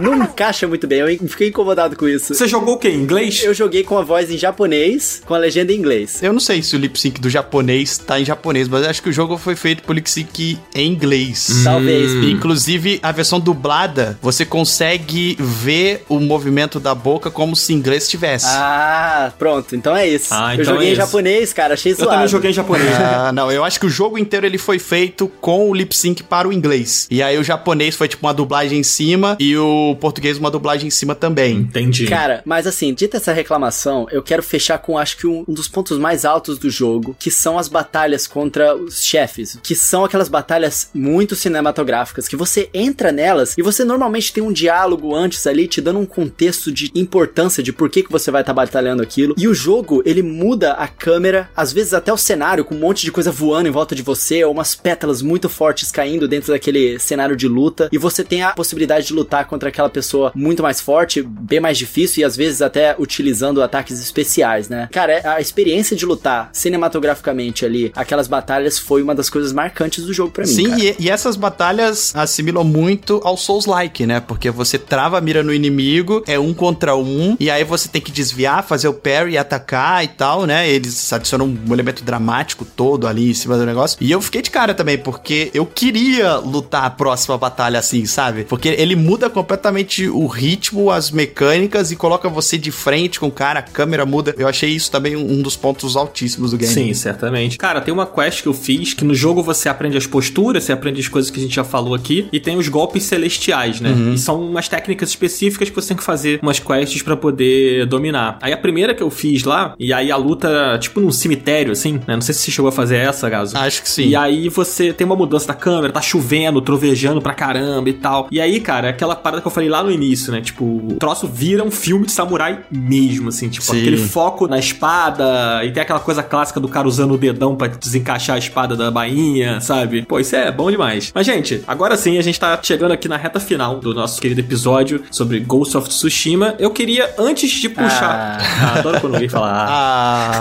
Não encaixa muito bem, eu fiquei incomodado com isso. Você jogou o quê? Em inglês? Eu joguei com a voz em japonês, com a legenda em inglês. Eu não sei se o lip sync do japonês tá em japonês, mas acho que o jogo foi feito por lip sync em inglês. Talvez. E, Inclusive, a versão dublada, você consegue ver o movimento da boca como se em inglês tivesse. Ah, pronto, então é isso. Ah, eu então joguei é em japonês, cara, achei Eu suave. também joguei em japonês. (laughs) Ah, não, eu acho que o jogo inteiro ele foi feito com o lip sync para o inglês. E aí o japonês foi tipo uma dublagem em cima e o português uma dublagem em cima também. Entendi. Cara, mas assim, dita essa reclamação, eu quero fechar com acho que um, um dos pontos mais altos do jogo, que são as batalhas contra os chefes, que são aquelas batalhas muito cinematográficas, que você entra nelas e você normalmente tem um diálogo antes ali, te dando um contexto de importância de por que, que você vai estar batalhando aquilo. E o jogo, ele muda a câmera, às vezes até o cenário, com um monte de coisa voando em volta de você, ou umas pétalas muito fortes caindo dentro daquele cenário de luta, e você tem a possibilidade de lutar contra aquela pessoa muito mais forte, bem mais difícil, e às vezes até utilizando ataques especiais, né? Cara, a experiência de lutar cinematograficamente ali, aquelas batalhas, foi uma das coisas marcantes do jogo pra mim. Sim, e, e essas batalhas assimilam muito ao Souls-like, né? Porque você trava a mira no inimigo, é um contra um, e aí você tem que desviar, fazer o parry, atacar e tal, né? Eles adicionam um elemento dramático todo ali em cima do negócio. E eu fiquei de cara também, porque eu queria lutar a próxima batalha assim, sabe? Porque ele muda completamente o ritmo, as mecânicas e coloca você de frente com o cara, a câmera muda. Eu achei isso também um dos pontos altíssimos do game. Sim, certamente. Cara, tem uma quest que eu fiz que no jogo você aprende as posturas, você aprende as coisas que a gente já falou aqui, e tem os golpes celestiais, né? E são umas técnicas específicas que você tem que fazer umas quests pra poder dominar. Aí a primeira que eu fiz lá, e aí a luta, tipo num cemitério, assim, né? Não sei se você chegou a fazer essa, Gaso. Acho que sim. E aí você tem uma mudança da câmera, tá chovendo, trovejando pra caramba e tal. E aí, cara, é aquela parada que eu falei lá no início, né? Tipo, o troço vira um filme de samurai mesmo, assim. Tipo, Sim. aquele foco na espada e tem aquela coisa clássica do cara usando o dedão pra desencaixar a espada da bainha, sabe? Pô, isso é bom demais. Mas, gente, agora sim a gente tá chegando aqui na reta final do nosso querido episódio sobre Ghost of Tsushima. Eu queria, antes de puxar... Ah, adoro quando alguém fala... Ah. Ah,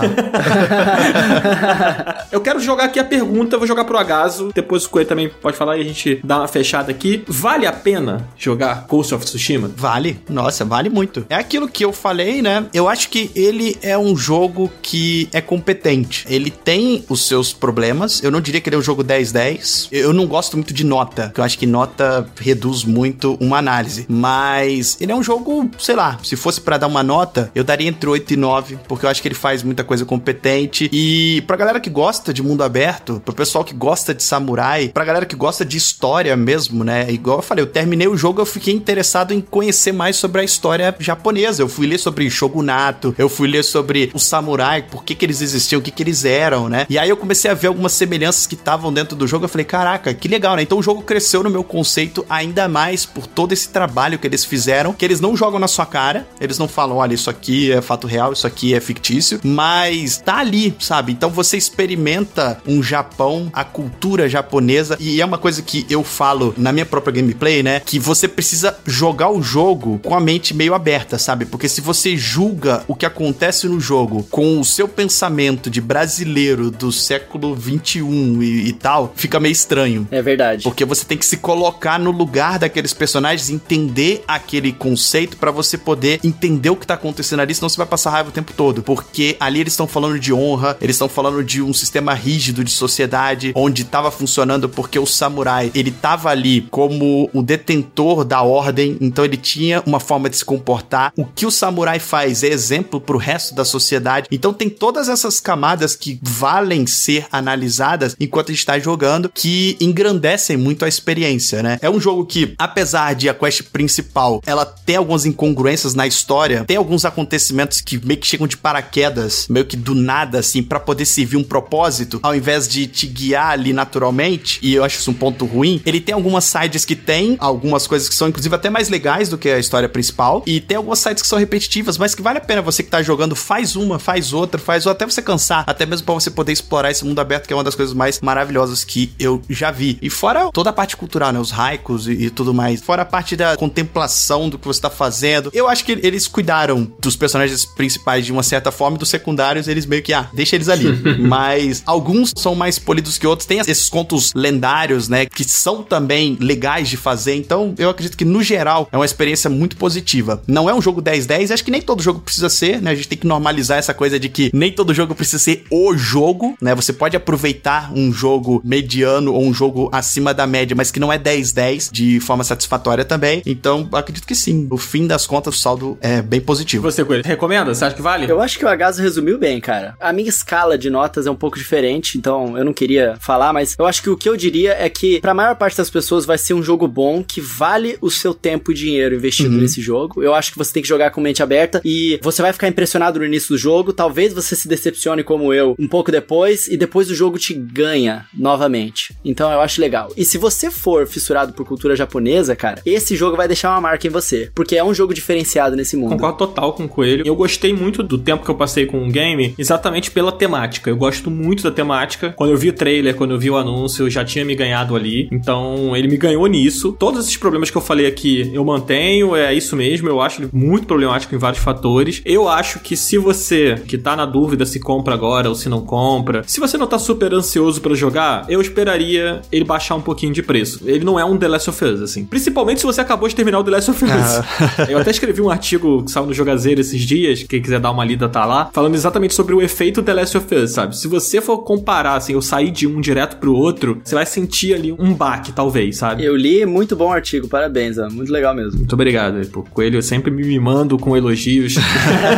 (laughs) Eu quero jogar aqui a pergunta, vou jogar pro Agaso, depois o Coelho também pode falar e a gente dá uma fechada aqui. Vale a pena jogar Ghost of Tsushima? Vale, nossa, vale muito. É aquilo que eu falei, né? Eu acho que ele é um jogo que é competente. Ele tem os seus problemas. Eu não diria que ele é um jogo 10-10. Eu não gosto muito de nota, porque eu acho que nota reduz muito uma análise. Mas ele é um jogo, sei lá, se fosse pra dar uma nota, eu daria entre 8 e 9, porque eu acho que ele faz muita coisa competente. E pra galera que gosta de mundo aberto, pro pessoal que gosta de samurai, pra galera que gosta de história mesmo, né? Igual eu falei, eu terminei o jogo, eu fiquei interessado em conhecer mais sobre a história japonesa. Eu fui ler sobre shogunato, eu fui ler sobre o samurai, por que que eles existiam, o que que eles eram, né? E aí eu comecei a ver algumas semelhanças que estavam dentro do jogo, eu falei, caraca, que legal, né? Então o jogo cresceu no meu conceito ainda mais por todo esse trabalho que eles fizeram, que eles não jogam na sua cara, eles não falam, olha, isso aqui é fato real, isso aqui é fictício, mas tá ali, sabe? Então você experimenta um Japão, a cultura japonesa, e é uma coisa que eu falo na minha própria gameplay, né? Que você precisa jogar o jogo com a mente meio aberta, sabe? Porque se você julga o que acontece no jogo com o seu pensamento de brasileiro do século 21 e, e tal, fica meio estranho. É verdade. Porque você tem que se colocar no lugar daqueles personagens, entender aquele conceito pra você poder entender o que tá acontecendo ali, senão você vai passar raiva o tempo todo. Porque ali eles estão falando de honra, eles estão falando de um sistema rígido de sociedade, onde tava funcionando porque o samurai, ele tava ali como o detentor da ordem, então ele tinha uma forma de se comportar. O que o samurai faz é exemplo pro resto da sociedade. Então tem todas essas camadas que valem ser analisadas enquanto a gente tá jogando, que engrandecem muito a experiência, né? É um jogo que, apesar de a quest principal, ela tem algumas incongruências na história, tem alguns acontecimentos que meio que chegam de paraquedas, meio que do nada, assim, para poder servir um propósito, ao invés de te guiar ali naturalmente, e eu acho isso um ponto ruim. Ele tem algumas sides que tem algumas coisas que são, inclusive, até mais legais do que a história principal, e tem algumas sites que são repetitivas, mas que vale a pena você que tá jogando, faz uma, faz outra, faz outra, até você cansar, até mesmo para você poder explorar esse mundo aberto, que é uma das coisas mais maravilhosas que eu já vi. E fora toda a parte cultural, né? Os haikus e, e tudo mais. Fora a parte da contemplação do que você tá fazendo. Eu acho que eles cuidaram dos personagens principais de uma certa forma e dos secundários, eles meio que, ah, deixa eles ali. (laughs) Mas alguns são mais polidos que outros. Tem esses contos lendários, né? Que são também legais de fazer. Então, eu acredito que, no geral, é uma experiência muito positiva. Não é um jogo 10-10, acho que nem todo jogo precisa ser, né? A gente tem que normalizar essa coisa de que nem todo jogo precisa ser o jogo, né? Você pode aproveitar um jogo mediano ou um jogo acima da média, mas que não é 10-10 de forma satisfatória também. Então, acredito que sim. No fim das contas, o saldo é bem positivo. Você, Coelho, recomenda? Você acha que vale? Eu acho que o Agaso resumiu bem, cara. A minha escala de notas é um pouco diferente, então eu não queria falar, mas eu acho que o que eu diria é que, pra maior parte das pessoas, vai ser um jogo bom que vale o seu tempo e dinheiro investido uhum. nesse jogo. Eu acho que você tem que jogar com mente aberta e você vai ficar impressionado no início do jogo. Talvez você se decepcione como eu um pouco depois e depois o jogo te ganha novamente. Então eu acho legal. E se você for fissurado por cultura japonesa, cara, esse jogo vai deixar uma marca em você, porque é um jogo diferenciado nesse mundo. Concordo total com o Coelho. Eu gostei muito do tempo que eu passei com o game, exatamente pela temática. Eu gosto muito da temática. Quando eu vi o trailer, quando eu vi o anúncio, eu já tinha me ganhado ali. Então, ele me ganhou nisso. Todos esses problemas que eu falei aqui, eu mantenho, é isso mesmo. Eu acho ele muito problemático em vários fatores. Eu acho que se você que tá na dúvida se compra agora ou se não compra, se você não tá super ansioso para jogar, eu esperaria ele baixar um pouquinho de preço. Ele não é um The Last of Us, assim. Principalmente se você acabou de terminar o The Last of Us. Ah. (laughs) eu até escrevi um artigo que saiu no Jogazeiro esses dias, quem quiser dar uma lida tá lá, falando exatamente sobre o efeito The Last of Us, sabe? Se você for comparar, assim, eu sair de um direto pro outro, você vai sentir ali um baque, talvez, sabe? Eu li, muito bom artigo, parabéns, ó. muito legal mesmo. Muito obrigado, pô. Coelho sempre me mimando com elogios.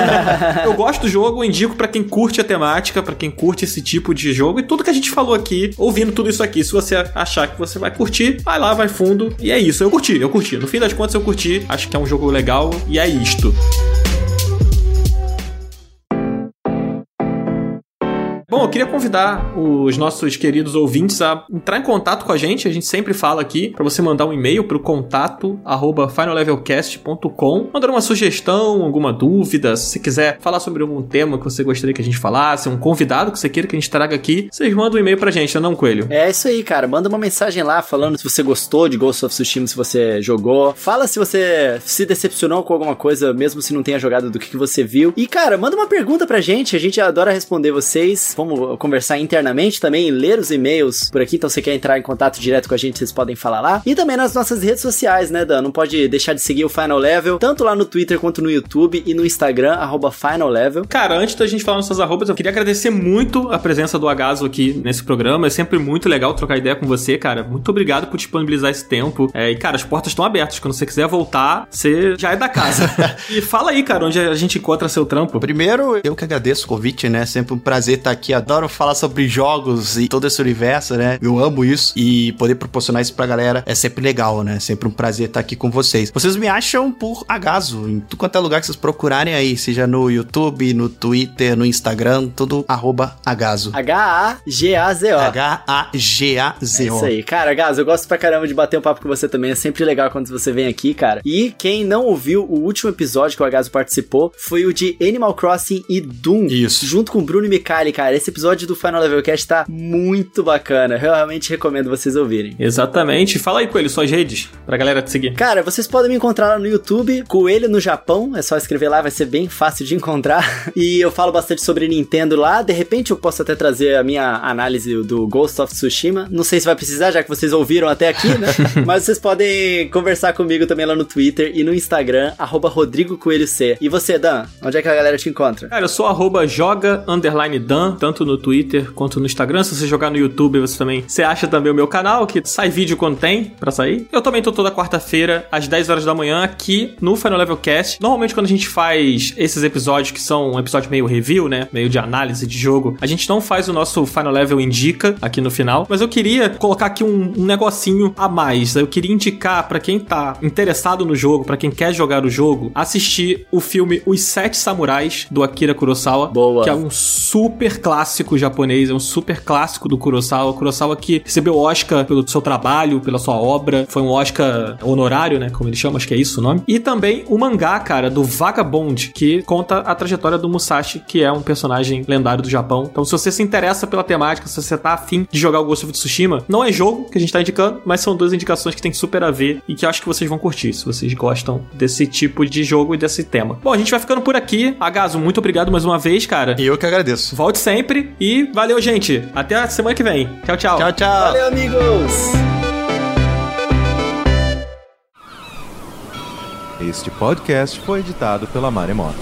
(laughs) eu gosto do jogo, indico para quem curte a temática, para quem curte esse tipo de jogo e tudo que a gente falou aqui, ouvindo tudo isso aqui. Se você achar que você vai curtir, vai lá, vai fundo. E é isso, eu curti, eu curti. No fim das contas, eu curti. Acho que é um jogo legal e é isto. Eu queria convidar os nossos queridos ouvintes a entrar em contato com a gente. A gente sempre fala aqui para você mandar um e-mail para o contato finallevelcast.com, mandar uma sugestão, alguma dúvida, se você quiser falar sobre algum tema que você gostaria que a gente falasse, um convidado que você queira que a gente traga aqui, vocês mandam um e-mail pra gente, não, Coelho? É isso aí, cara. Manda uma mensagem lá falando se você gostou de Ghost of Tsushima, se você jogou. Fala se você se decepcionou com alguma coisa, mesmo se não tenha jogado, do que, que você viu. E, cara, manda uma pergunta pra gente. A gente adora responder vocês vamos conversar internamente também, ler os e-mails por aqui. Então, se quer entrar em contato direto com a gente, vocês podem falar lá. E também nas nossas redes sociais, né, Dan? Não pode deixar de seguir o Final Level, tanto lá no Twitter quanto no YouTube e no Instagram, arroba Final Level. Cara, antes da gente falar nossas arrobas, eu queria agradecer muito a presença do Agaso aqui nesse programa. É sempre muito legal trocar ideia com você, cara. Muito obrigado por disponibilizar esse tempo. É, e, cara, as portas estão abertas. Quando você quiser voltar, você já é da casa. (laughs) e fala aí, cara, onde a gente encontra seu trampo. Primeiro, eu que agradeço o convite, né? Sempre um prazer estar aqui aqui adoro falar sobre jogos e todo esse universo, né? Eu amo isso e poder proporcionar isso pra galera é sempre legal, né? Sempre um prazer estar aqui com vocês. Vocês me acham por Agaso, em tudo quanto é lugar que vocês procurarem aí, seja no YouTube, no Twitter, no Instagram, tudo arroba Agaso. H-A-G-A-Z-O. H-A-G-A-Z-O. É isso aí. Cara, Agaso, eu gosto pra caramba de bater um papo com você também. É sempre legal quando você vem aqui, cara. E quem não ouviu o último episódio que o Agaso participou foi o de Animal Crossing e Doom. Isso. Junto com o Bruno Micali, cara esse episódio do Final Level Cast tá muito bacana. Eu realmente recomendo vocês ouvirem. Exatamente. Fala aí, Coelho, suas redes, pra galera te seguir. Cara, vocês podem me encontrar lá no YouTube, Coelho no Japão. É só escrever lá, vai ser bem fácil de (laughs) encontrar. E eu falo bastante sobre Nintendo lá. De repente eu posso até trazer a minha análise do Ghost of Tsushima. Não sei se vai precisar, já que vocês ouviram até aqui, né? (laughs) Mas vocês podem conversar comigo também lá no Twitter e no Instagram, arroba Rodrigo Coelho C. E você, Dan? Onde é que a galera te encontra? Cara, eu sou arroba joga underline Dan, tanto no Twitter quanto no Instagram. Se você jogar no YouTube, você também você acha também o meu canal, que sai vídeo quando tem pra sair. Eu também tô toda quarta-feira, às 10 horas da manhã, aqui no Final Level Cast. Normalmente, quando a gente faz esses episódios que são um episódio meio review, né? Meio de análise de jogo, a gente não faz o nosso Final Level Indica aqui no final. Mas eu queria colocar aqui um, um negocinho a mais. Eu queria indicar para quem tá interessado no jogo, para quem quer jogar o jogo, assistir o filme Os Sete Samurais do Akira Kurosawa. Boa. Que é um super clássico japonês, é um super clássico do Kurosawa. Kurosawa que recebeu Oscar pelo seu trabalho, pela sua obra. Foi um Oscar honorário, né? Como ele chama, acho que é isso o nome. E também o mangá, cara, do Vagabond, que conta a trajetória do Musashi, que é um personagem lendário do Japão. Então, se você se interessa pela temática, se você tá afim de jogar o Ghost of Tsushima, não é jogo que a gente tá indicando, mas são duas indicações que tem super a ver e que eu acho que vocês vão curtir, se vocês gostam desse tipo de jogo e desse tema. Bom, a gente vai ficando por aqui. Agaso, muito obrigado mais uma vez, cara. Eu que agradeço. Volte sempre e valeu, gente. Até a semana que vem. Tchau, tchau. Tchau, tchau. Valeu, amigos! Este podcast foi editado pela Maremoto.